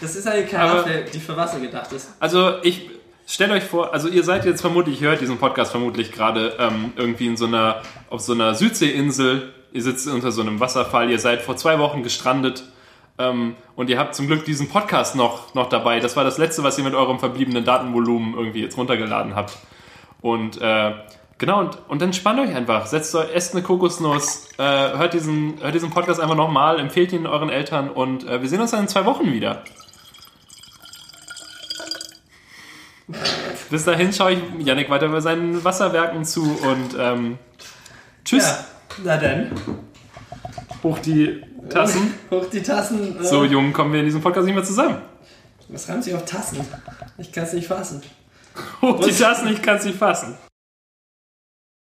S2: Das ist eine Karaffe, die für Wasser gedacht ist.
S3: Also ich stellt euch vor, also ihr seid jetzt vermutlich, ihr hört diesen Podcast vermutlich gerade ähm, irgendwie in so einer, auf so einer Südseeinsel. Ihr sitzt unter so einem Wasserfall, ihr seid vor zwei Wochen gestrandet ähm, und ihr habt zum Glück diesen Podcast noch, noch dabei. Das war das letzte, was ihr mit eurem verbliebenen Datenvolumen irgendwie jetzt runtergeladen habt. Und äh, genau, und, und dann spannt euch einfach, setzt euch, esst eine Kokosnuss, äh, hört, diesen, hört diesen Podcast einfach nochmal, empfehlt ihn euren Eltern und äh, wir sehen uns dann in zwei Wochen wieder. Bis dahin schaue ich Yannick weiter bei seinen Wasserwerken zu und ähm, tschüss.
S2: Ja, na dann.
S3: Hoch die Tassen.
S2: Hoch die Tassen. äh,
S3: So jung kommen wir in diesem Podcast nicht mehr zusammen.
S2: Was reimt sich auf Tassen? Ich kann es nicht fassen.
S3: Hoch die Tassen, ich kann es nicht fassen.